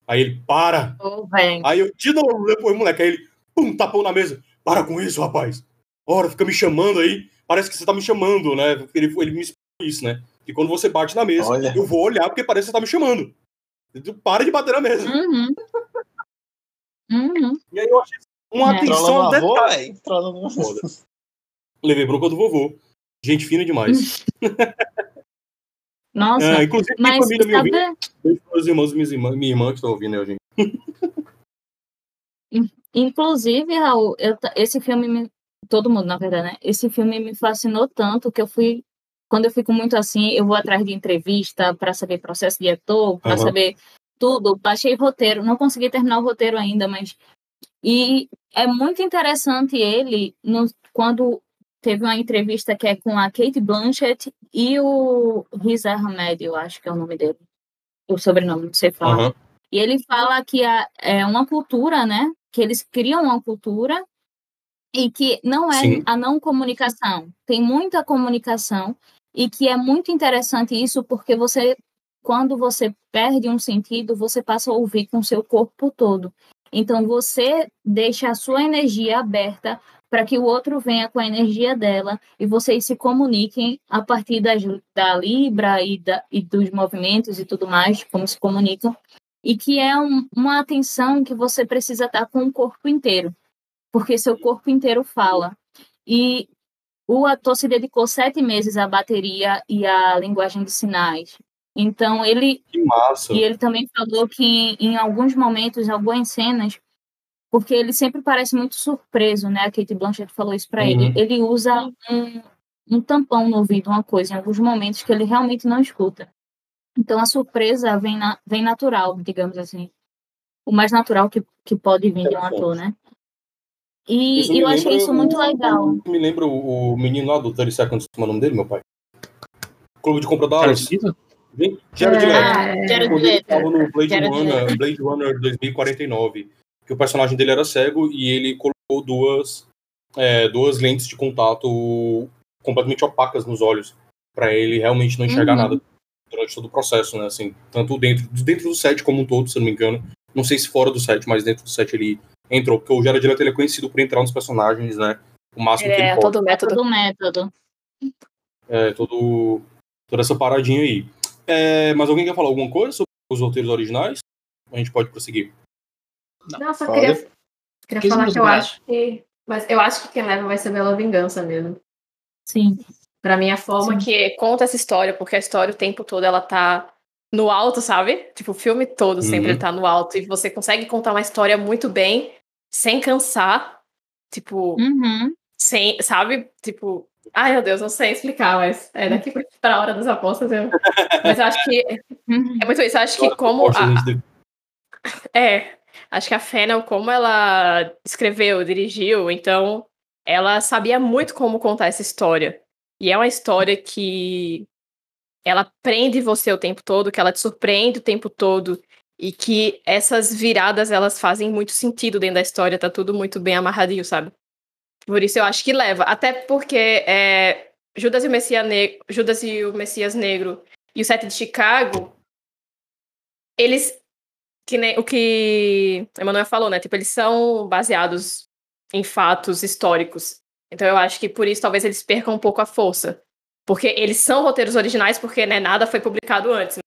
Aí ele, para. Velho. Aí eu, de novo, depois, moleque, aí ele, pum, tapou na mesa. Para com isso, rapaz. Ora, fica me chamando aí. Parece que você tá me chamando, né? Ele, ele me explicou isso, né? Que quando você bate na mesa, Olha. eu vou olhar porque parece que você tá me chamando. Tu Para de bater na mesa. Uhum. Uhum. E aí eu achei uma É. atenção ao detalhe. no avô. Levei bronca do vovô. Gente fina demais. Nossa, É, inclusive, mas família me sabe, ouvindo. Beijo meus irmãos e minhas irmãs, minha irmã que estão ouvindo, né, gente? inclusive, Raul, eu esse filme me, todo mundo, na verdade, né? Esse filme me fascinou tanto que eu fui quando eu fico muito assim, eu vou atrás de entrevista para saber processo de ator, para Aham. saber tudo. Baixei roteiro, não consegui terminar o roteiro ainda, mas e é muito interessante ele no, quando teve uma entrevista que é com a Kate Blanchett e o Riz Ahmed, eu acho que é o nome dele, o sobrenome, não sei falar. Aham. E ele fala que a- é uma cultura, né? Que eles criam uma cultura e que não é Sim. a não comunicação. Tem muita comunicação e que é muito interessante isso porque você, quando você perde um sentido, você passa a ouvir com o seu corpo todo. Então você deixa a sua energia aberta para que o outro venha com a energia dela e vocês se comuniquem a partir das, da Libra e, da, e dos movimentos e tudo mais, como se comunicam e que é um- uma atenção que você precisa estar com o corpo inteiro, porque seu corpo inteiro fala. E o ator se dedicou sete meses à bateria e à linguagem de sinais. Então, ele, Que massa. e ele também falou que em, em alguns momentos, em algumas cenas, porque ele sempre parece muito surpreso, né? A Kate Blanchett falou isso para Uhum. ele. Ele usa um, um tampão no ouvido, uma coisa, em alguns momentos que ele realmente não escuta. Então a surpresa vem, na, vem natural, digamos assim. O mais natural que, que pode vir de um ator, né? E, Isso eu achei isso muito o- legal. Me lembra o, o menino lá do 30 Seconds, como é o nome dele, meu pai? Clube de compra da? Gente, Jared Leto. Jared Quando ele Leto. tava no Blade Jared Runner, Blade Runner 2049, que o personagem dele era cego e ele colocou duas, é, duas lentes de contato completamente opacas nos olhos, pra ele realmente não enxergar Uhum. nada durante todo o processo, né? Assim, tanto dentro, dentro do set como um todo, se eu não me engano. Não sei se fora do set, mas dentro do set ele entrou, porque o Jared Leto ele é conhecido por entrar nos personagens, né? O máximo que é, ele pode. todo método. Todo método. É, todo, toda essa paradinha aí. É, mas alguém quer falar alguma coisa sobre os roteiros originais? A gente pode prosseguir. Não, só queria, queria falar que eu acho que. Mas eu acho que quem leva vai ser Bela Vingança mesmo. Sim. Pra mim, a forma Sim. que conta essa história, porque a história o tempo todo ela tá no alto, sabe? Tipo, o filme todo sempre Uhum. tá no alto. E você consegue contar uma história muito bem, sem cansar. Tipo, Uhum. sem, sabe? Tipo, ai meu Deus, não sei explicar, mas é daqui pra- hora das apostas. Eu... Mas eu acho que Uhum. é muito isso. Eu acho que como. A- é, acho que a Fennel, como ela escreveu, dirigiu, então ela sabia muito como contar essa história. E é uma história que ela prende você o tempo todo, que ela te surpreende o tempo todo e que essas viradas elas fazem muito sentido dentro da história, tá tudo muito bem amarradinho, sabe? Por isso eu acho que leva, até porque é, Judas e o Messias Negro, Judas e o Messias Negro e o Sete de Chicago, eles que nem o que a Emanuel falou, né? Tipo, eles são baseados em fatos históricos. Então eu acho que por isso talvez eles percam um pouco a força. Porque eles são roteiros originais, porque né, nada foi publicado antes. No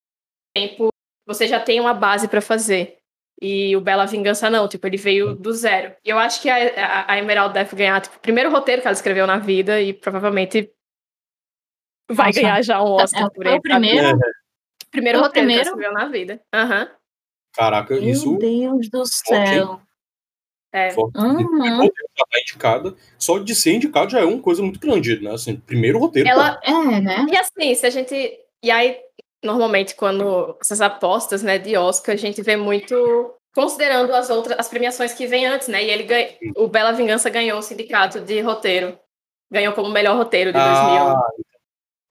tempo, você já tem uma base pra fazer. E o Bela Vingança não, tipo, ele veio do zero. E eu acho que a, a, a Emerald deve ganhar, tipo, o primeiro roteiro que ela escreveu na vida e provavelmente vai Nossa. ganhar já um Oscar por Foi ele. o primeiro? É, Primeiro Foi o roteiro primeiro? que ela escreveu na vida. Aham. Caraca, isso Meu Deus do céu. É. forte. Uhum. roteiro já tá indicada. Só de ser indicado já é uma coisa muito grande, né? Assim, primeiro roteiro. Ela, É, né? E assim, se a gente. E aí, normalmente, quando essas apostas né, de Oscar, a gente vê muito considerando as outras, as premiações que vêm antes, né? E ele ganha, o Bela Vingança ganhou o sindicato de roteiro. Ganhou como melhor roteiro de Ah,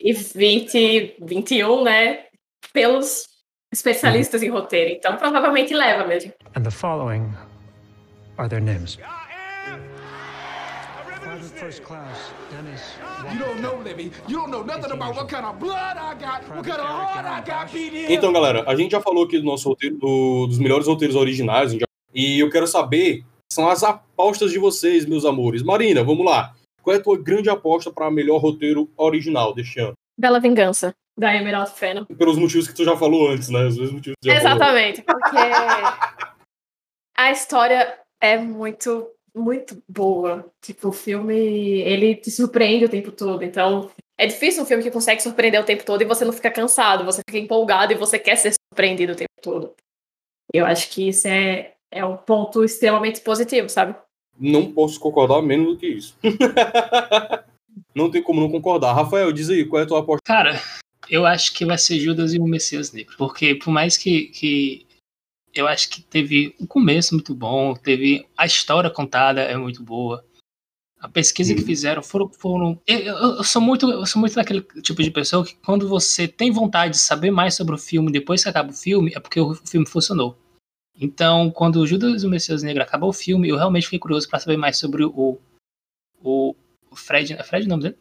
2020, 21, né? Pelos especialistas em roteiro. Então, provavelmente leva mesmo. And the following are their names. First Class Dennis You don't know, Libby. You don't know nothing about what kind of blood I got, what kind of heart I got beating. Então, galera, a gente já falou aqui do nosso roteiro, do- dos melhores roteiros originais, já- e eu quero saber são as apostas de vocês, meus amores. Marina, vamos lá. Qual é a tua grande aposta para melhor roteiro original deste ano? Bela Vingança, da Emerald Fennel. Pelos motivos que tu já falou antes, né? Os mesmos motivos que tu já falou. Exatamente, porque a história é muito, muito boa. Tipo, o filme, ele te surpreende o tempo todo. Então, é difícil um filme que consegue surpreender o tempo todo e você não fica cansado, você fica empolgado e você quer ser surpreendido o tempo todo. Eu acho que isso é, é um ponto extremamente positivo, sabe? Não posso concordar menos do que isso. não tem como não concordar. Rafael, diz aí, qual é a tua aposta? Cara, eu acho que vai ser Judas e o Messias Negro. Porque por mais que, que eu acho que teve um começo muito bom, teve a história contada é muito boa. A pesquisa que Uhum. fizeram foram. foram eu, eu- sou muito, eu sou muito daquele tipo de pessoa que quando você tem vontade de saber mais sobre o filme depois que acaba o filme, é porque o filme funcionou. Então, quando o Judas e o Messias Negro acabou o filme, eu realmente fiquei curioso para saber mais sobre o, o Fred. É Fred o nome dele?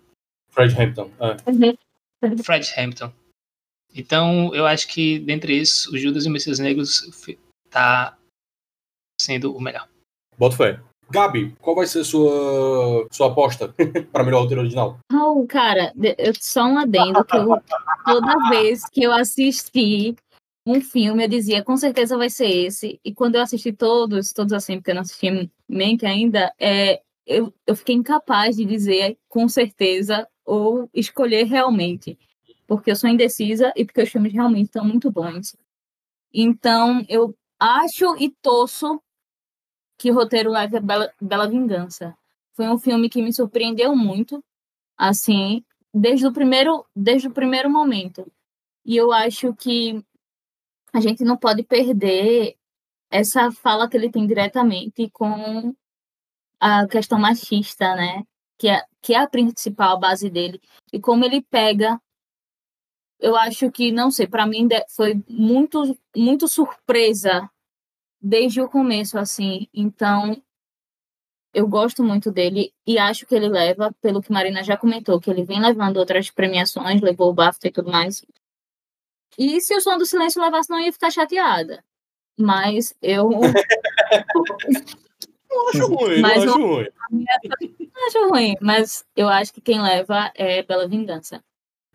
Fred Hampton. É. Fred Hampton. Então, eu acho que dentre esses, o Judas e o Messias Negros tá sendo o melhor. Bota fé. Gabi, qual vai ser a sua, sua aposta para melhor roteiro original? Raul, cara, de- eu, só um adendo que eu, toda vez que eu assisti um filme, eu dizia, com certeza vai ser esse. E quando eu assisti todos, todos assim, porque eu não assisti Mank ainda, é, eu, eu fiquei incapaz de dizer com certeza ou escolher realmente. Porque eu sou indecisa e porque os filmes realmente estão muito bons. Então, eu acho e torço que o roteiro a Bela, Bela Vingança. Foi um filme que me surpreendeu muito, assim, desde o primeiro, desde o primeiro momento. E eu acho que a gente não pode perder essa fala que ele tem diretamente com a questão machista, né? Que é, que é a principal base dele. E como ele pega eu acho que, não sei, para mim foi muito, muito surpresa desde o começo, assim. Então, eu gosto muito dele e acho que ele leva, pelo que Marina já comentou, que ele vem levando outras premiações, levou o BAFTA e tudo mais. E se o Som do Silêncio levasse, não ia ficar chateada. Mas eu Não acho ruim, Mas não acho o- ruim. não acho ruim, mas eu acho que quem leva é Bela Vingança.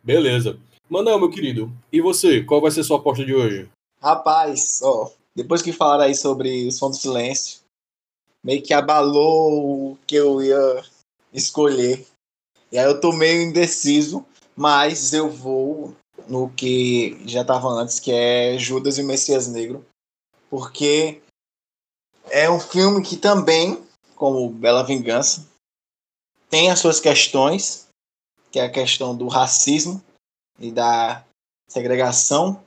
Beleza. Manel, meu querido, e você? Qual vai ser sua aposta de hoje? Rapaz, ó, depois que falaram aí sobre o som do silêncio, meio que abalou o que eu ia escolher. E aí eu tô meio indeciso, mas eu vou no que já tava antes, que é Judas e o Messias Negro. Porque é um filme que também, como Bela Vingança, tem as suas questões, que é a questão do racismo e da segregação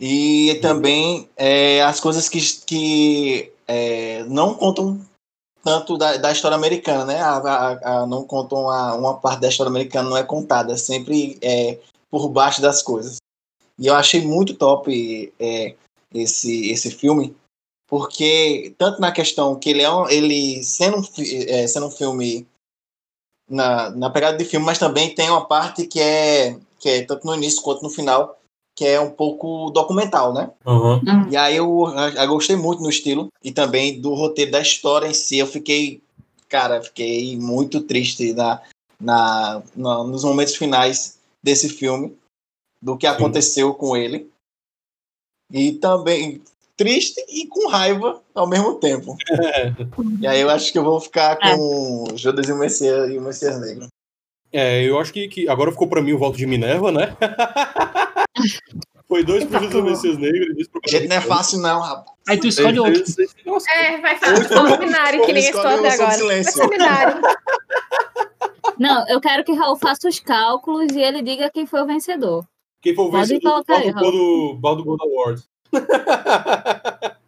e também é, as coisas que, que é, não contam tanto da, da história americana, né? A, a- a- não contam a, uma parte da história americana, não é contada, é sempre é, por baixo das coisas. E eu achei muito top é, esse, esse filme, porque tanto na questão que ele é um, ele sendo um, é, sendo um filme na, na pegada de filme, mas também tem uma parte que é, que é tanto no início quanto no final, que é um pouco documental, né? Aham. E aí eu, eu gostei muito no estilo e também do roteiro da história em si. Eu fiquei, cara, fiquei muito triste na, na, na- nos momentos finais desse filme, do que aconteceu com ele. E também triste e com raiva ao mesmo tempo. E aí eu acho que eu vou ficar com Judas e o Messias, e o Messias Negro. É, eu acho que, que agora ficou pra mim o voto de Minerva, né? Foi dois pro Judas e o Messias Negro dois pro Gente, não é fácil não, rapaz. Aí tu escolhe outro. Nossa, É, vai fazer um seminário que ninguém Escolhe do agora. Vai silêncio. seminário. Não, eu quero que Raul faça os cálculos e ele diga quem foi o vencedor. Quem for o vencedor do colocar aí, Baldo do Baldo Gold Awards.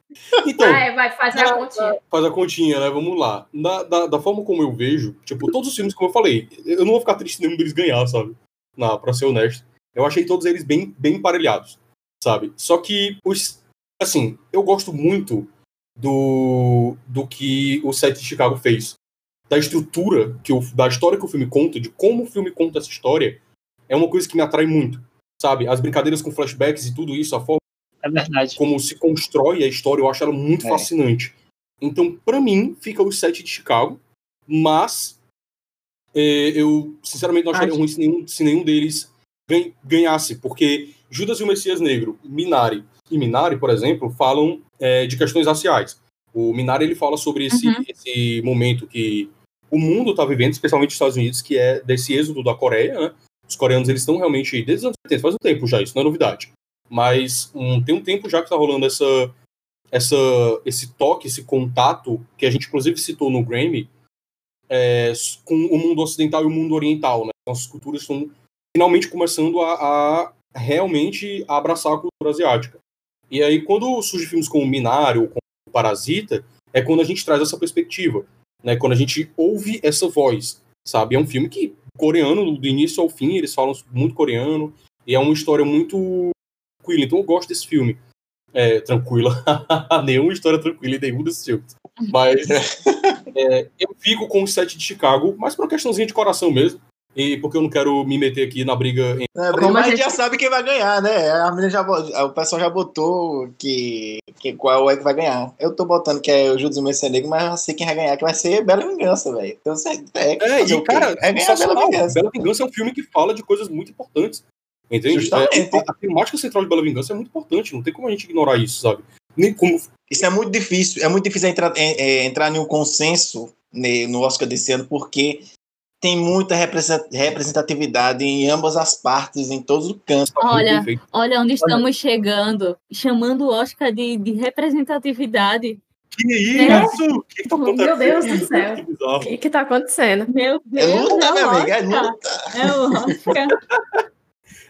então, Vai, vai fazer a continha. faz a continha, né? Vamos lá. Da, da, da forma como eu vejo, tipo, todos os filmes, como eu falei, eu não vou ficar triste nenhum deles ganhar, sabe? Na, pra ser honesto. Eu achei todos eles bem, bem emparelhados, sabe? Só que, os, assim, eu gosto muito do, do que o set de Chicago fez. Da estrutura, que o, da história que o filme conta, de como o filme conta essa história, é uma coisa que me atrai muito, sabe? As brincadeiras com flashbacks e tudo isso, a forma É verdade. como se constrói a história, eu acho ela muito É. fascinante. Então, pra mim, fica o set de Chicago, mas é, eu, sinceramente, não acharia Acho- ruim se nenhum, se nenhum deles gan- ganhasse, porque Judas e o Messias Negro, Minari e Minari, por exemplo, falam é, de questões raciais. O Minari ele fala sobre esse, Uhum. esse momento que o mundo está vivendo, especialmente os Estados Unidos, que é desse êxodo da Coreia, né? Os coreanos eles estão realmente desde os anos 70, faz um tempo já, isso não é novidade mas um, tem um tempo já que está rolando essa, essa, esse toque, esse contato, que a gente inclusive citou no Grammy, é, com o mundo ocidental e o mundo oriental. Né? Nossas culturas estão finalmente começando a, a realmente abraçar a cultura asiática. E aí, quando surge filmes como Minari ou como Parasita, é quando a gente traz essa perspectiva, né? quando a gente ouve essa voz, sabe? É um filme que, coreano, do início ao fim, eles falam muito coreano, e é uma história muito tranquila. Então eu gosto desse filme. É, tranquila. Nenhuma história tranquila em nenhum desses filmes. Mas é, eu fico com o set de Chicago, mais por uma questãozinha de coração mesmo. E porque eu não quero me meter aqui na briga em É, mas a gente já sabe quem vai ganhar, né? A menina já, o pessoal já botou que, que qual é que vai ganhar. Eu tô botando que é o Judas e o Messias Negro, mas eu sei quem vai ganhar, que vai ser Bela Vingança, velho. Então, você é, É, fazer e cara, é Bela. Vingança. Bela Vingança é um filme que fala de coisas muito importantes. Entende? Justamente. É, a, a temática central de Bela Vingança é muito importante, não tem como a gente ignorar isso, sabe? Nem como. Isso é muito difícil. É muito difícil entrar, é, é, entrar em um consenso né, no Oscar desse ano, porque tem muita represent- representatividade em ambas as partes, em todos os cantos. tá Olha. Olha onde estamos chegando, chamando o Oscar de, de representatividade. Que É? isso? O que, que tá? Meu Deus do céu. O que que tá acontecendo? Meu É Deus, luta, é minha o amiga, é luta. É o Oscar.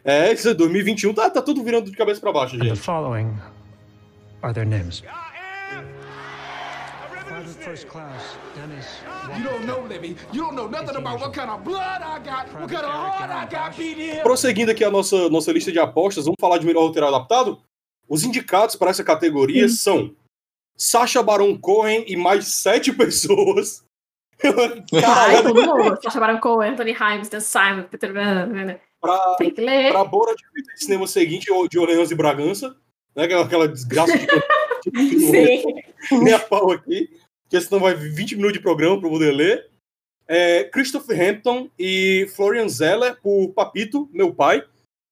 É, isso é 2021 tá, tá tudo virando de cabeça pra baixo, the gente. following are their names First class, Dennis. You don't know, Libby. You don't know nothing about what kind of blood I got, what kind of heart I got beat in. Prosseguindo aqui a nossa, nossa lista de apostas, vamos falar de melhor roteiro adaptado? Os indicados para essa categoria são Sacha Baron Cohen e mais sete pessoas. Caralho. Só chamaram com Anthony Himes, Dan Simon, Peter Van. Pra, Tem que ler. pra Bora de cinema seguinte de Orleans e Bragança, né? Aquela, aquela desgraça de Sim. nem a pau aqui, porque senão vai 20 minutos de programa para poder ler. É, Christopher Hampton e Florian Zeller por Papito, meu pai.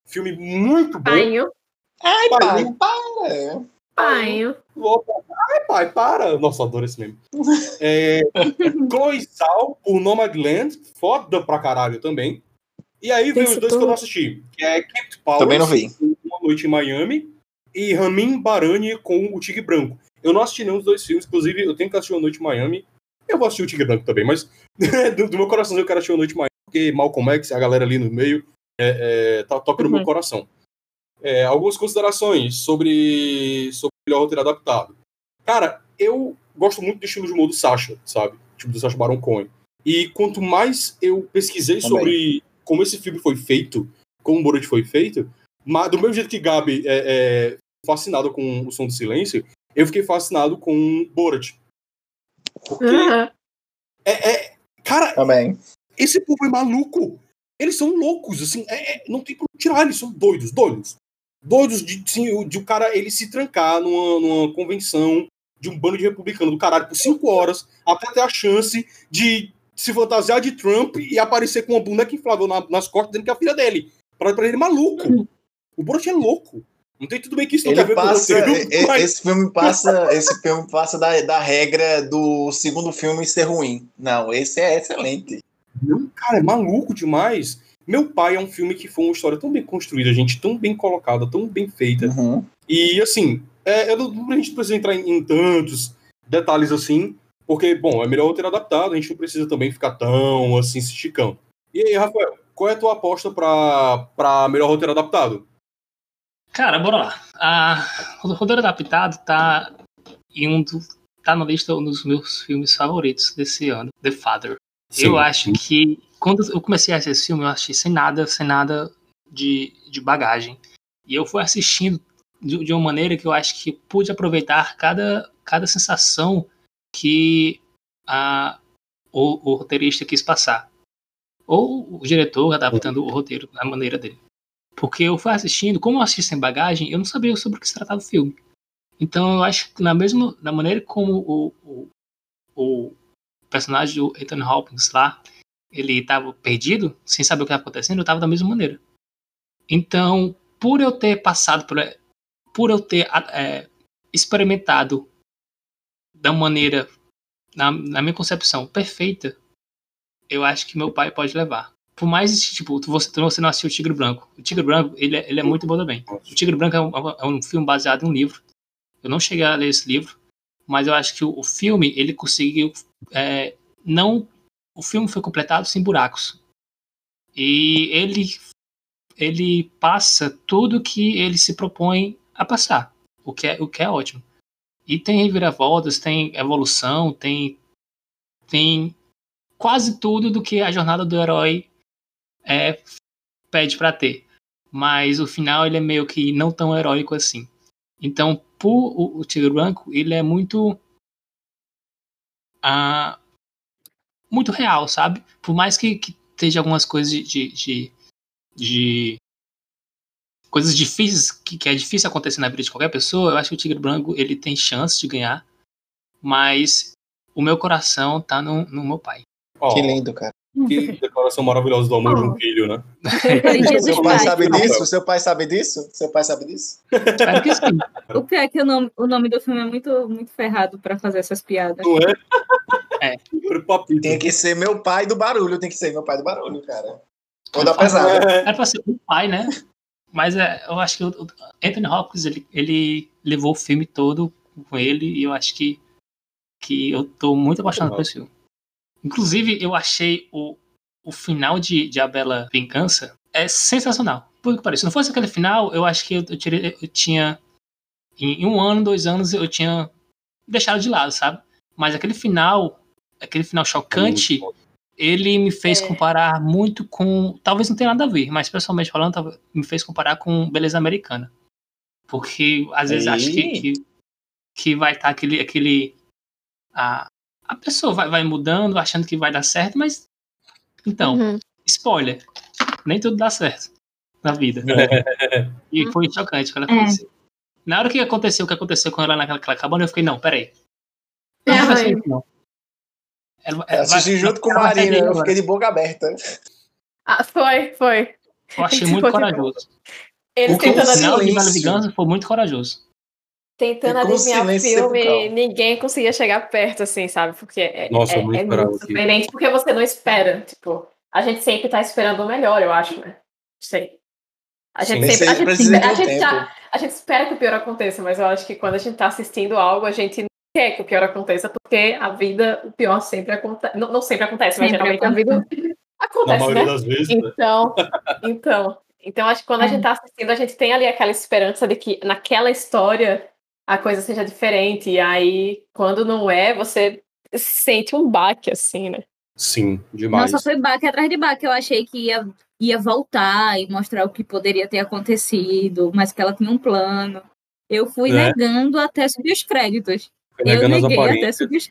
Filme muito bom. Painho. Ai, pai, Pai. para. Painho. Ai, pai, para. Nossa, adoro esse meme. É, Chloe Zhao por Nomadland, foda pra caralho também. E aí vem os dois que eu não assisti, que é Kate Powers, Também não vi. Uma Noite em Miami, e Ramin Barani com o Tigre Branco. Eu não assisti nenhum dos dois filmes, inclusive eu tenho que assistir Uma Noite em Miami. Eu vou assistir o Tigre Branco também, mas do, do meu coração eu quero assistir Uma Noite em Miami, porque Malcolm X, a galera ali no meio, é, é, tá, toca no meu Uhum. coração. É, algumas considerações sobre, sobre o melhor roteiro adaptado. Cara, eu gosto muito do estilo de humor do Sacha, sabe? Tipo, do Sacha Baron Cohen. E quanto mais eu pesquisei Também. sobre como esse filme foi feito, como o Borat foi feito, mas do mesmo jeito que Gabi é, é fascinado com o Som do Silêncio, eu fiquei fascinado com Borat. Porque Aham. é, é- cara, Também. esse povo é maluco. Eles são loucos, assim, é- é- não tem como tirar, eles são doidos, doidos. Doidos de, o- de o cara ele se trancar numa, numa convenção de um bando de republicano do caralho por cinco horas, até ter a chance de se fantasiar de Trump e aparecer com uma boneca inflável na- nas costas dizendo que é a filha dele. Pra, pra ele é maluco. O Borat é louco. Não tem tudo bem que isso não Ele tem a ver com e- mas- Esse filme passa. Esse filme passa da, da regra do segundo filme ser ruim. Não, esse é excelente. Não, cara, é maluco demais. Meu pai é um filme que foi uma história tão bem construída, gente, tão bem colocada, tão bem feita. Uhum. E assim, é, eu não- a gente precisa entrar em, em tantos detalhes assim, porque, bom, é melhor roteiro adaptado, a gente não precisa também ficar tão assim se esticando. E aí, Rafael, qual é a tua aposta pra melhor roteiro adaptado? Cara, bora lá. A o Roteiro Adaptado tá em um do, tá na lista um dos meus filmes favoritos desse ano, The Father. Eu acho que quando eu comecei a assistir esse filme, eu assisti sem nada, sem nada de, de bagagem. E eu fui assistindo de, de uma maneira que eu acho que pude aproveitar cada, cada sensação que a, o, o roteirista quis passar. Ou o diretor adaptando o roteiro da maneira dele. Porque eu fui assistindo, como eu assisti sem bagagem, eu não sabia sobre o que se tratava o filme. Então eu acho que na mesma na maneira como o, o, o personagem do Ethan Hawkins lá, ele estava perdido, sem saber o que estava acontecendo, eu estava da mesma maneira. Então, por eu ter passado por, por eu ter é, experimentado da maneira, na, na minha concepção, perfeita, eu acho que meu pai pode levar. Por mais, tipo, você, você não assistiu o Tigre Branco. O Tigre Branco, ele, é- ele é muito bom também. O Tigre Branco é um, é um filme baseado em um livro. Eu não cheguei a ler esse livro, mas eu acho que o, o filme, ele conseguiu é, não... O filme foi completado sem buracos. E ele, ele passa tudo que ele se propõe a passar, o que é, o que é ótimo. E tem reviravoltas, tem evolução, tem, tem quase tudo do que a jornada do herói é, pede para ter. Mas o final ele é meio que não tão heróico assim. Então, por, o, o Tigre Branco, ele é muito. ah, muito real, sabe? Por mais que, que esteja algumas coisas de. de, de, de coisas difíceis, que, que é difícil acontecer na vida de qualquer pessoa, eu acho que o Tigre Branco ele tem chance de ganhar. Mas o meu coração tá no, no meu pai. Ó, Que lindo, cara. que declaração maravilhosa do amor de um filho, né? Seu pai sabe disso? Seu pai sabe disso? Seu pai sabe disso? Que sim. O pior é que o nome, o nome do filme é muito, muito ferrado pra fazer essas piadas. Não é? É. Tem que ser meu pai do barulho, tem que ser meu pai do barulho, cara. Vou dar pesada. É, Era pra ser um pai, né? Mas é, eu acho que o Anthony Hopkins, ele, ele levou o filme todo com ele e eu acho que, que eu tô muito apaixonado por esse filme. Inclusive, eu achei o, o final de, de A Bela Vingança é sensacional. Por que pareça. Se não fosse aquele final, eu acho que eu, eu, tirei- eu tinha. Em um ano, dois anos, eu tinha deixado de lado, sabe? mas aquele final, aquele final chocante, ele me fez É. comparar muito com. Talvez não tenha nada a ver, mas pessoalmente falando, me fez comparar com Beleza Americana. Porque às vezes acho que, que, que vai estar aquele. aquele a, a pessoa vai, vai mudando, achando que vai dar certo, mas. Então, Uhum. spoiler. Nem tudo dá certo na vida. e foi chocante quando É. aconteceu. Na hora que aconteceu o que aconteceu com ela naquela naquela cabana, eu fiquei, não, peraí. Não É, mãe. isso, não. Ela- Eu ela assisti vai- junto com vai Marina, eu agora. fiquei de boca aberta. Ah, foi, foi. Eu achei Tipo, muito tipo, corajoso. Eles O tentando O adivinhar, de Bela silêncio. Vingança foi muito corajoso. tentando adivinhar o filme ninguém conseguia chegar perto, assim, sabe? Porque é, Nossa, é, é muito aqui. surpreendente, porque você não espera. Tipo, a gente sempre tá esperando o melhor, eu acho, né? Sei. A gente Sim. sempre. A gente, a gente já- a gente espera que o pior aconteça, mas eu acho que quando a gente tá assistindo algo, a gente quer que o pior aconteça, porque a vida, o pior sempre acontece. Não, não sempre acontece, mas Sempre geralmente a vida Na acontece, maioria né? das vezes, né? Então, então, então acho que quando a gente tá assistindo, a gente tem ali aquela esperança de que naquela história a coisa seja diferente. E aí, quando não é, você sente um baque, assim, né? Sim, demais. Nossa, foi baque atrás de baque. Eu achei que ia, ia voltar e mostrar o que poderia ter acontecido, mas que ela tinha um plano. Eu fui É. negando até subir os créditos. Eu neguei até sendo as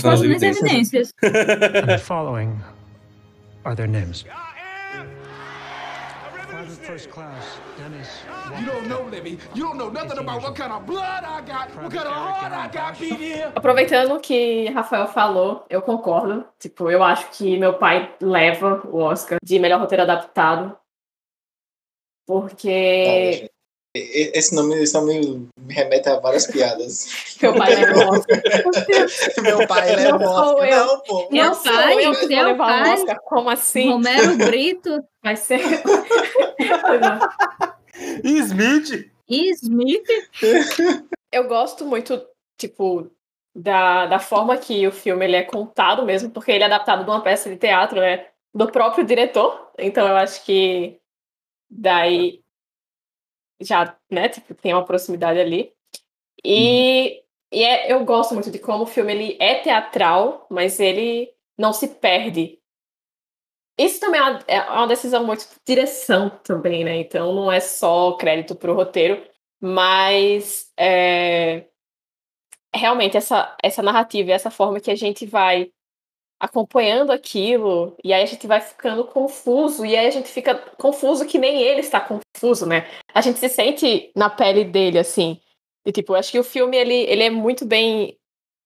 foram nas evidências. the following are their names. First Class Dennis You don't know, Libby. You don't know nothing about what kind of blood I got, what kind of heart I got beat here. Aproveitando o que Rafael falou, eu concordo. Tipo, eu acho que meu pai leva o Oscar de melhor roteiro adaptado. Porque Esse nome, esse nome me remete a várias piadas. meu pai o Oscar. Meu pai sou Oscar. eu. Não, pô. Meu Não sou pai, eu que vou levar pai. Oscar. Como assim? Romero Brito Vai ser. Smith? Smith. eu gosto muito, tipo, da, da forma que o filme ele é contado mesmo, porque ele é adaptado de uma peça de teatro, né? Do próprio diretor. Então eu acho que daí já, né, tipo, tem uma proximidade ali. E, e é, eu gosto muito de como o filme ele é teatral, mas ele não se perde. Isso também é uma, é uma decisão muito de direção também, né? Então não é só crédito pro roteiro, mas é, realmente essa, essa narrativa e essa forma que a gente vai acompanhando aquilo, e aí a gente vai ficando confuso, e aí a gente fica confuso que nem ele está confuso, né? A gente se sente na pele dele, assim. E, tipo, eu acho que o filme, ele, ele é muito bem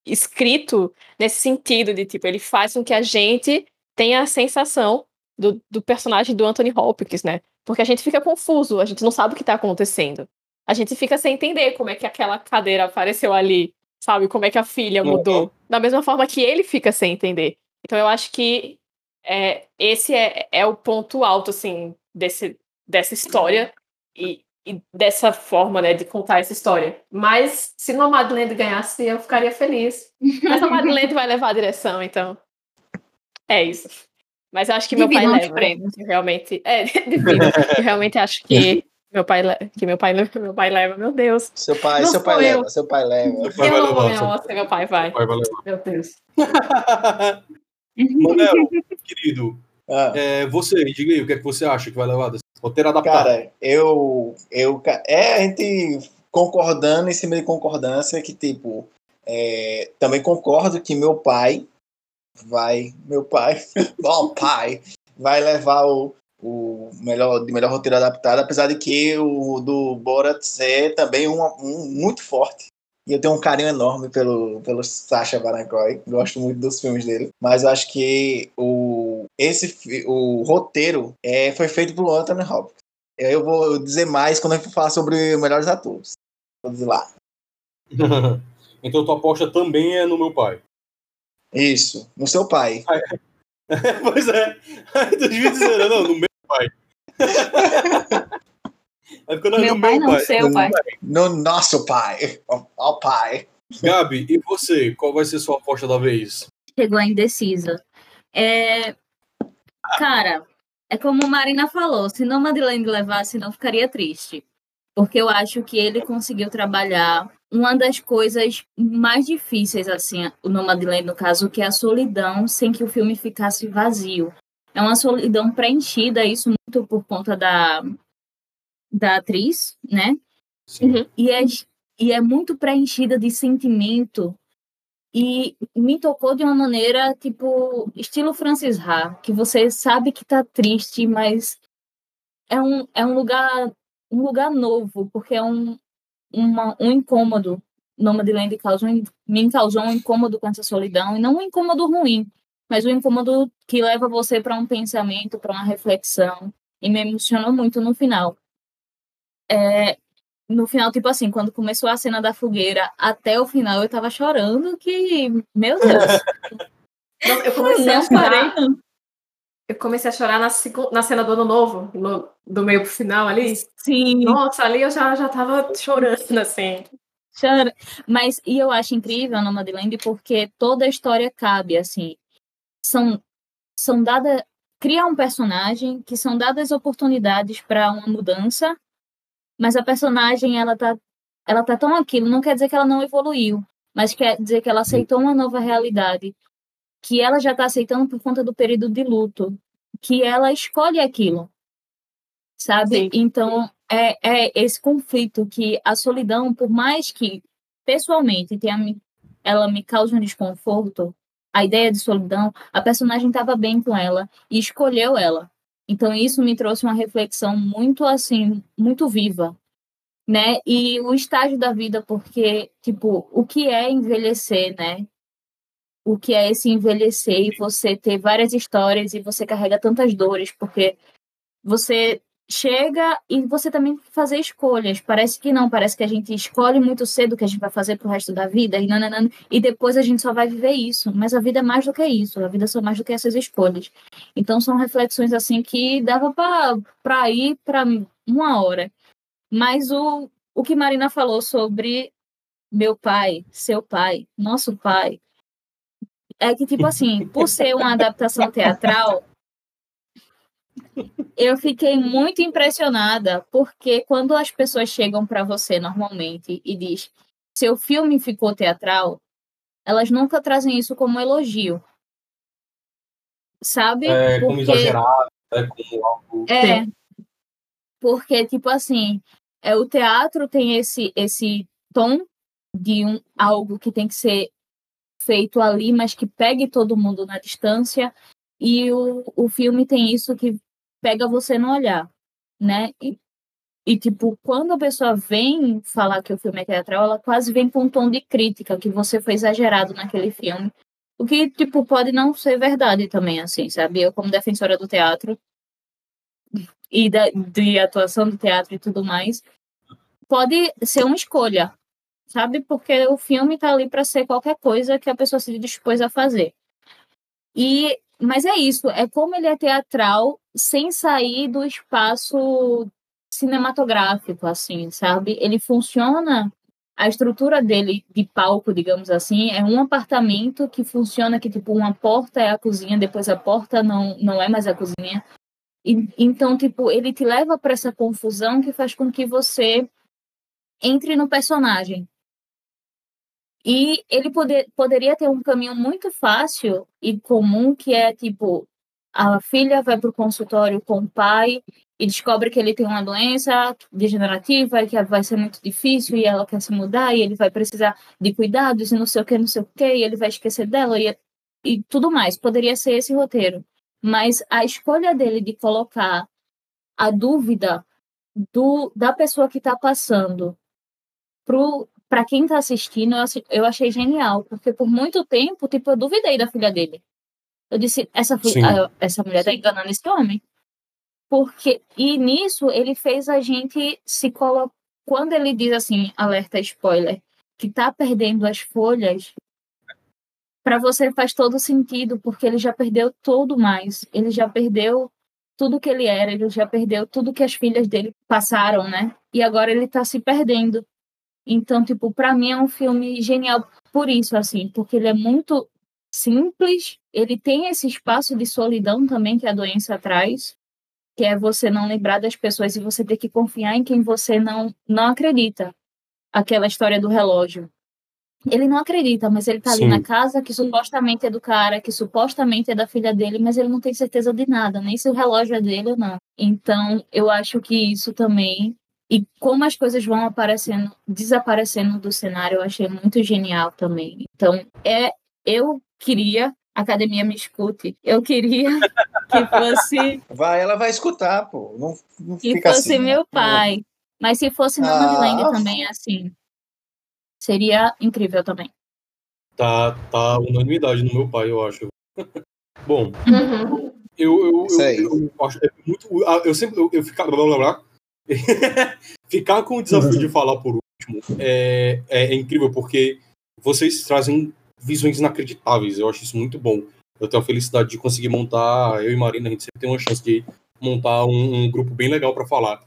escrito nesse sentido de, tipo, ele faz com que a gente tenha a sensação do, do personagem do Anthony Hopkins, né? Porque a gente fica confuso, a gente não sabe o que está acontecendo. A gente fica sem entender como é que aquela cadeira apareceu ali, sabe? Como é que a filha Uhum. mudou. Da mesma forma que ele fica sem entender. Então eu acho que é, esse é, é o ponto alto, assim, desse, dessa história e, e dessa forma, né, de contar essa história. Mas se Nomadland ganhasse, eu ficaria feliz. Mas Nomadland vai levar a direção, então é isso. Mas eu acho que meu pai Dividam leva. prêmios. Realmente, é. Eu realmente acho que meu pai, que meu pai, le- meu pai leva, meu Deus. Seu pai, Não seu pai eu. leva, seu pai leva. Seu pai eu vai não vou levar. o meu pai vai. pai vai levar. Meu Deus. Manel, querido, Ah. é, você, diga aí, o que é que você acha que vai levar desse roteiro adaptado? Cara, eu, eu. É a gente concordando em cima de concordância que, tipo, é, também concordo que meu pai vai. Meu pai. Bom, pai. Vai levar o, o melhor, de melhor roteiro adaptado, apesar de que o do Borat é também um, um muito forte. E eu tenho um carinho enorme pelo, pelo Sacha Baron Cohen. Gosto muito dos filmes dele. Mas eu acho que o, esse, o roteiro é, foi feito pelo Anthony Hopkins. Eu vou dizer mais quando eu for falar sobre melhores atores. Vou dizer lá. então tua aposta também é no meu pai. Isso. No seu pai. pois é. Tu devia dizer, não, no meu pai. Aí ficou, não, Meu no pai meu não, pai. seu pai. No nosso pai. Ó ó pai. Gabi, e você? Qual vai ser sua aposta da vez? Chegou a indecisa. É... Cara, é como Marina falou, se não Madeleine levasse, não ficaria triste. Porque eu acho que ele conseguiu trabalhar uma das coisas mais difíceis, assim, o Nomadland, no caso, que é a solidão sem que o filme ficasse vazio. É uma solidão preenchida, isso muito por conta da, da atriz, né? Uhum. E, é, e é muito preenchida de sentimento e me tocou de uma maneira, tipo, estilo Francis Ha, que você sabe que tá triste, mas é um, é um lugar um lugar novo, porque é um, uma, um incômodo. Nomadland causou, me causou um incômodo com essa solidão, e não um incômodo ruim, mas um incômodo que leva você para um pensamento, para uma reflexão, e me emocionou muito no final. É, no final, tipo assim, quando começou a cena da fogueira até o final, eu tava chorando que, meu Deus. Nossa, eu comecei a não parei, chorar. não. Eu comecei a chorar na, na cena do ano novo, no- do meio pro final ali. Sim, Nossa, ali eu já, já tava chorando, assim. chora. Mas, e eu acho incrível a Nomadland porque toda a história cabe, assim. São, são dadas... Cria um personagem que são dadas oportunidades para uma mudança, mas a personagem, ela tá, ela tá tão aquilo, não quer dizer que ela não evoluiu, mas quer dizer que ela aceitou uma nova realidade, que ela já tá aceitando por conta do período de luto, que ela escolhe aquilo, sabe? Sim. Então, é, é esse conflito que a solidão, por mais que pessoalmente tenha me, ela me cause um desconforto, a ideia de solidão, a personagem estava bem com ela e escolheu ela. Então isso me trouxe uma reflexão muito assim, muito viva, né? E o estágio da vida, porque tipo, o que é envelhecer, né? O que é esse envelhecer e você ter várias histórias e você carrega tantas dores, porque você chega e você também fazer escolhas. Parece que não, parece que a gente escolhe muito cedo o que a gente vai fazer pro resto da vida e nananana, e depois a gente só vai viver isso. Mas a vida é mais do que isso, a vida é só mais do que essas escolhas. Então são reflexões assim que dava para ir para uma hora. Mas o, o que Marina falou sobre meu pai, seu pai, nosso pai, é que, tipo assim, por ser uma adaptação teatral, eu fiquei muito impressionada, porque quando as pessoas chegam para você normalmente e diz seu filme ficou teatral, elas nunca trazem isso como elogio. Sabe? É, como Porque- exagerado, né, como algo... É. Porque, tipo assim, é, o teatro tem esse, esse tom de um, algo que tem que ser feito ali, mas que pegue todo mundo na distância. E o, o filme tem isso que pega você no olhar, né? E, e, tipo, quando a pessoa vem falar que o filme é teatral, ela quase vem com um tom de crítica, que você foi exagerado naquele filme. O que, tipo, pode não ser verdade também, assim, sabe? Eu, como defensora do teatro, e da, de atuação do teatro e tudo mais, pode ser uma escolha, sabe? Porque o filme tá ali para ser qualquer coisa que a pessoa se dispôs a fazer. E mas é isso, é como ele é teatral sem sair do espaço cinematográfico, assim, sabe? Ele funciona a estrutura dele de palco, digamos assim, é um apartamento que funciona que tipo uma porta é a cozinha, depois a porta não não é mais a cozinha. E, então, tipo, ele te leva para essa confusão que faz com que você entre no personagem. E ele poder, poderia ter um caminho muito fácil e comum, que é tipo: a filha vai para o consultório com o pai e descobre que ele tem uma doença degenerativa e que vai ser muito difícil e ela quer se mudar e ele vai precisar de cuidados e não sei o que, não sei o que, e ele vai esquecer dela e, e tudo mais. Poderia ser esse roteiro. Mas a escolha dele de colocar a dúvida do, da pessoa que está passando para quem está assistindo, eu, achei genial, porque por muito tempo, tipo, eu duvidei da filha dele. Eu disse, essa, fi- Sim. ah, essa mulher tá enganando esse homem. Porque, e nisso ele fez a gente se colocar. Quando ele diz assim, alerta spoiler, que tá perdendo as folhas, para você faz todo sentido, porque ele já perdeu tudo mais. Ele já perdeu tudo que ele era, ele já perdeu tudo que as filhas dele passaram, né? E agora ele tá se perdendo. Então, tipo, para mim é um filme genial por isso, assim, porque ele é muito simples, ele tem esse espaço de solidão também que a doença traz, que é você não lembrar das pessoas e você ter que confiar em quem você não não acredita. aquela história do relógio. Ele não acredita, mas ele tá ali Sim. na casa que supostamente é do cara, que supostamente é da filha dele, mas ele não tem certeza de nada, nem se o relógio é dele ou não. Então, eu acho que isso também. E como as coisas vão aparecendo, desaparecendo do cenário, eu achei muito genial também. Então, é, eu queria, a academia me escute, eu queria que fosse, Vai, ela vai escutar, pô. Não, não que fica fosse assim. meu pai. Mas se fosse Nomadland Ah. também, assim, seria incrível também. Tá, tá unanimidade no meu pai, eu acho. Bom, Uhum. eu, eu, eu, eu acho é muito. Eu sempre. Eu, eu ficar. Blá, blá, blá, ficar com o desafio de falar por último é, é, é incrível, porque vocês trazem visões inacreditáveis. Eu acho isso muito bom. Eu tenho a felicidade de conseguir montar. Eu e Marina, a gente sempre tem uma chance de montar um, um grupo bem legal pra falar.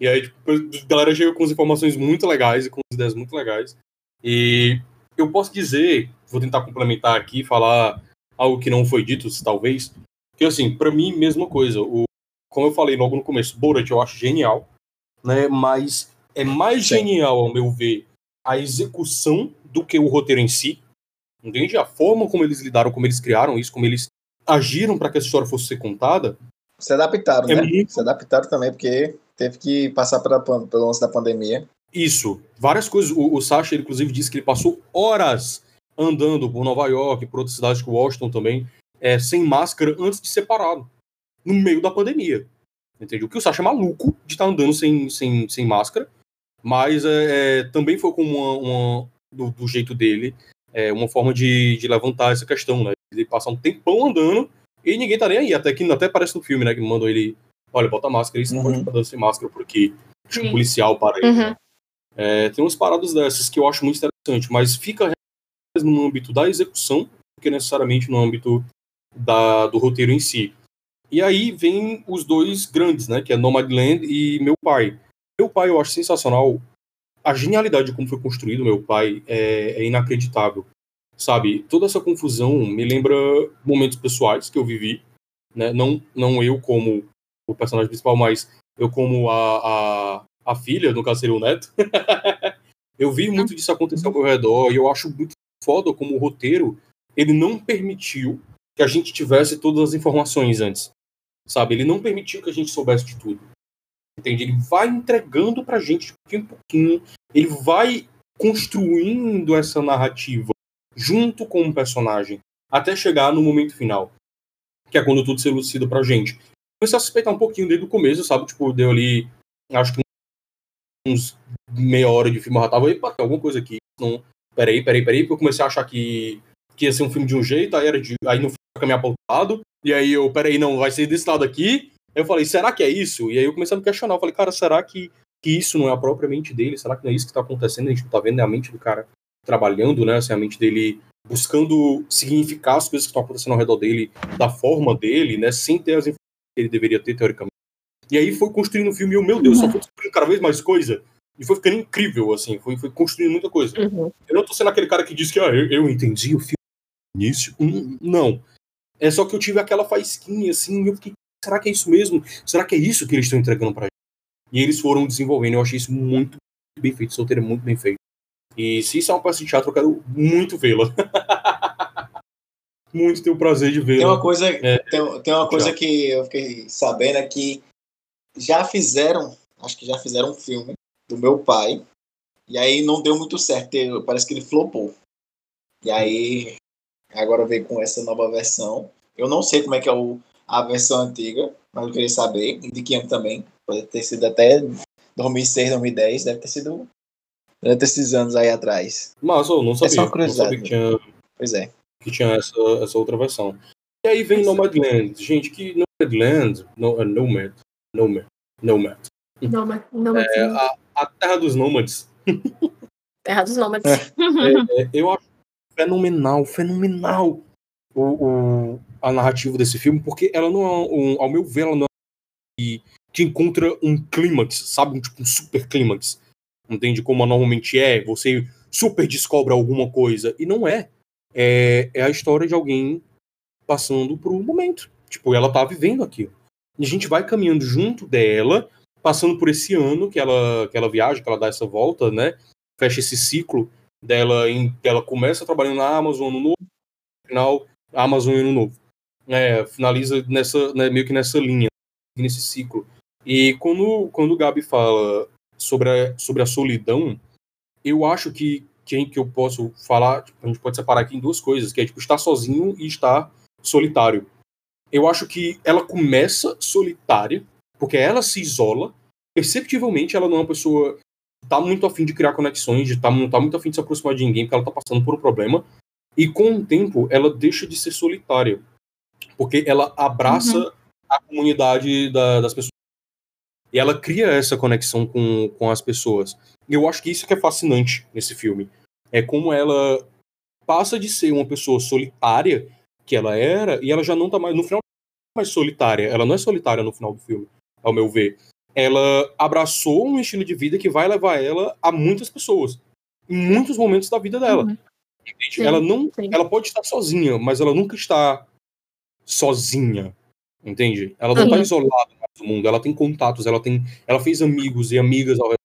E aí, tipo, a galera chega com as informações muito legais e com as ideias muito legais. E eu posso dizer, vou tentar complementar aqui, falar algo que não foi dito, talvez, que assim, pra mim, mesma coisa. O, como eu falei logo no começo, Borat eu acho genial, né? Mas é mais Sim. genial, ao meu ver, a execução do que o roteiro em si. Entende? A forma como eles lidaram, como eles criaram isso, como eles agiram para que essa história fosse ser contada. Se adaptaram, É né? muito- Se adaptaram também, porque teve que passar pela, pelo lance da pandemia. Isso, várias coisas. O, o Sacha, ele, inclusive, disse que ele passou horas andando por Nova York, por outras cidades, como Washington também, é, sem máscara antes de ser parado, no meio da pandemia. Entendeu? O que o Sacha é maluco de estar andando sem, sem, sem máscara, mas é, é, também foi como uma, uma- do, do jeito dele, é, uma forma de, de levantar essa questão, né? Ele passar um tempão andando e ninguém tá nem aí. Até que até parece no filme, né? Que mandou ele, olha, bota máscara aí, você não Uhum. pode ficar andando sem máscara por aqui. Acho que o Sim. policial para ele. Uhum. É, tem umas paradas dessas que eu acho muito interessante, mas fica mais no âmbito da execução do que necessariamente no âmbito da, do roteiro em si. E aí vem os dois grandes, né? Que é Nomadland e Meu Pai. Meu Pai eu acho sensacional. A genialidade de como foi construído Meu Pai é, é inacreditável. Sabe? Toda essa confusão me lembra momentos pessoais que eu vivi. Né? Não, não eu como o personagem principal, mas eu como a, a, a filha, no caso seria o neto. eu vi muito disso acontecer ao meu redor e eu acho muito foda como o roteiro ele não permitiu que a gente tivesse todas as informações antes. Sabe? Ele não permitiu que a gente soubesse de tudo. Entende? Ele vai entregando pra gente de pouquinho em pouquinho. Ele vai construindo essa narrativa junto com o personagem até chegar no momento final. Que é quando tudo se elucida pra gente. Comecei a suspeitar um pouquinho desde o começo, sabe? Tipo, deu ali, acho que uns meia hora de filme eu já tava pá, tem alguma coisa aqui. Não, peraí, peraí, peraí, porque eu comecei a achar que, que ia ser um filme de um jeito, aí era de. Aí foi caminhar para outro lado, e aí eu, peraí, não, vai ser desse lado aqui. Eu falei, será que é isso? E aí eu comecei a me questionar, eu falei, cara, será que, que isso não é a própria mente dele? Será que não é isso que tá acontecendo? A gente não tá vendo é a mente do cara trabalhando, né? Assim, a mente dele buscando significar as coisas que estão acontecendo ao redor dele, da forma dele, né? Sem ter as informações que ele deveria ter, teoricamente. E aí foi construindo o filme e eu, meu Deus, só foi descobrindo cada vez mais coisa. E foi ficando incrível, assim, foi, foi construindo muita coisa. Uhum. Eu não tô sendo aquele cara que diz que ah, eu, eu entendi o filme no início. Hum, Não. É só que eu tive aquela faísquinha, assim, e eu fiquei, será que é isso mesmo? Será que é isso que eles estão entregando pra gente? E eles foram desenvolvendo, eu achei isso muito bem feito, esse roteiro é muito bem feito. E se isso é uma peça de teatro, eu quero muito vê-la. muito ter o prazer de Tem vê-la. uma coisa, É. tem, tem uma coisa Já. que eu fiquei sabendo é que já fizeram, acho que já fizeram um filme do meu pai, e aí não deu muito certo, parece que ele flopou. E aí agora veio com essa nova versão. Eu não sei como é que é o, a versão antiga, mas eu queria saber, e de que ano também. Pode ter sido até 2006, 2010, deve ter sido deve ter esses anos aí atrás. Mas eu não sabia. só uma não sabia que tinha, Pois é. que tinha essa, essa outra versão. E aí vem Nomadland. Gente, que Nomadland, no, é Nomad, Nomad, Nomad. Não, mas É a, a terra dos nômades. Terra dos Nômades. É, eu acho fenomenal, fenomenal o, o- a narrativa desse filme, porque ela não é, um, ao meu ver, ela não é que, encontra um clímax, sabe? Um, tipo, um super clímax. Entende? Como normalmente é, você super descobre alguma coisa. E não é. É, é a história de alguém passando por um momento. Tipo, ela tá vivendo aquilo. E a gente vai caminhando junto dela, passando por esse ano que ela, que ela viaja, que ela dá essa volta, né? fecha esse ciclo dela em ela começa trabalhando na Amazon no novo, no final Amazon no novo. É, finaliza nessa, né, meio que nessa linha, nesse ciclo. E quando, quando o Gabi fala sobre a, sobre a solidão, eu acho que quem que eu posso falar, tipo, a gente pode separar aqui em duas coisas, que é tipo estar sozinho e estar solitário. Eu acho que ela começa solitária, porque ela se isola, perceptivelmente ela não é uma pessoa tá muito afim de criar conexões, de tá, não tá muito afim de se aproximar de ninguém, porque ela tá passando por um problema, e com o tempo ela deixa de ser solitária, porque ela abraça uhum. a comunidade da, das pessoas e ela cria essa conexão com, com as pessoas. E eu acho que isso que é fascinante nesse filme. É como ela passa de ser uma pessoa solitária, que ela era, e ela já não tá mais. No final, mais solitária. Ela não é solitária no final do filme, ao meu ver. Ela abraçou um estilo de vida que vai levar ela a muitas pessoas. Em muitos momentos da vida dela. Uhum. Sim, ela não. Sim. Ela pode estar sozinha, mas ela nunca está sozinha. Entende? Ela não está uhum. isolada do mundo, ela tem contatos, ela tem, ela fez amigos e amigas ao redor,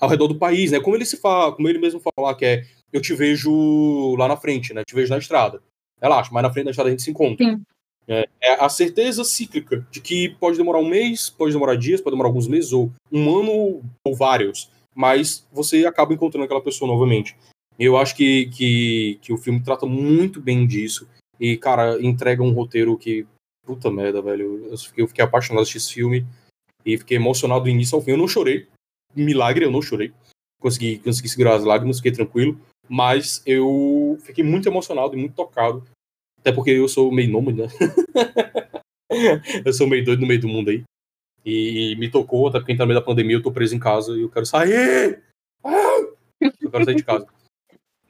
ao redor do país, né? Como ele se fala, como ele mesmo fala que é, eu te vejo lá na frente, né? Te vejo na estrada. Relaxa, mas na frente da estrada a gente se encontra. É, é, a certeza cíclica de que pode demorar um mês, pode demorar dias, pode demorar alguns meses, ou um ano, ou vários, mas você acaba encontrando aquela pessoa novamente. Eu acho que, que, que o filme trata muito bem disso. E, cara, entrega um roteiro que Puta merda, velho. Eu fiquei, eu fiquei apaixonado por esse filme e fiquei emocionado do início ao fim. Eu não chorei. Milagre, eu não chorei. Consegui, consegui segurar as lágrimas, fiquei tranquilo. Mas eu fiquei muito emocionado e muito tocado. Até porque eu sou meio nômade, né? eu sou meio doido no meio do mundo aí. E me tocou, até porque tá no meio da pandemia, eu tô preso em casa e eu quero sair! Eu quero sair de casa.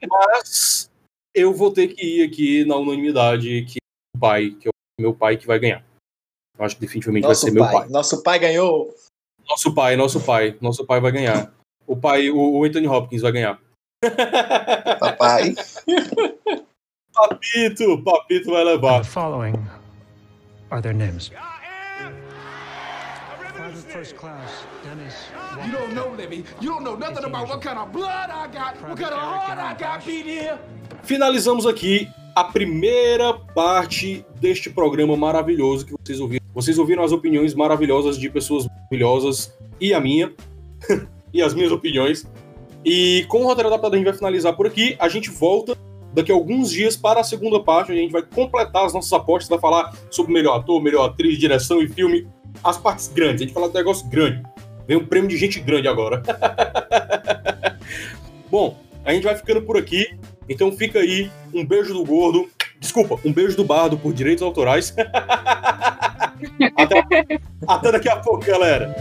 Mas eu vou ter que ir aqui na unanimidade que o pai, que é meu pai que vai ganhar. Eu acho que definitivamente nosso vai ser pai. meu pai. Nosso pai ganhou. Nosso pai, nosso pai, nosso pai vai ganhar. O pai, o, o Anthony Hopkins vai ganhar. Papai. Papito, Papito vai levar. The following are their names. First class, Dennis. You don't know, Libby. You don't know nothing about what kind of blood I got, what kind of heart I got beat here. Finalizamos aqui a primeira parte deste programa maravilhoso que vocês ouviram. Vocês ouviram as opiniões maravilhosas de pessoas maravilhosas e a minha, e as minhas opiniões. E com o roteiro adaptado a gente vai finalizar por aqui. A gente volta daqui a alguns dias para a segunda parte, onde a gente vai completar as nossas apostas, vai falar sobre melhor ator, melhor atriz, direção e filme, as partes grandes. A gente vai falar de negócio grande. Vem um prêmio de gente grande agora. Bom, a gente vai ficando por aqui. Então fica aí um beijo do gordo. Desculpa, um beijo do bardo por direitos autorais. até, até daqui a pouco, galera.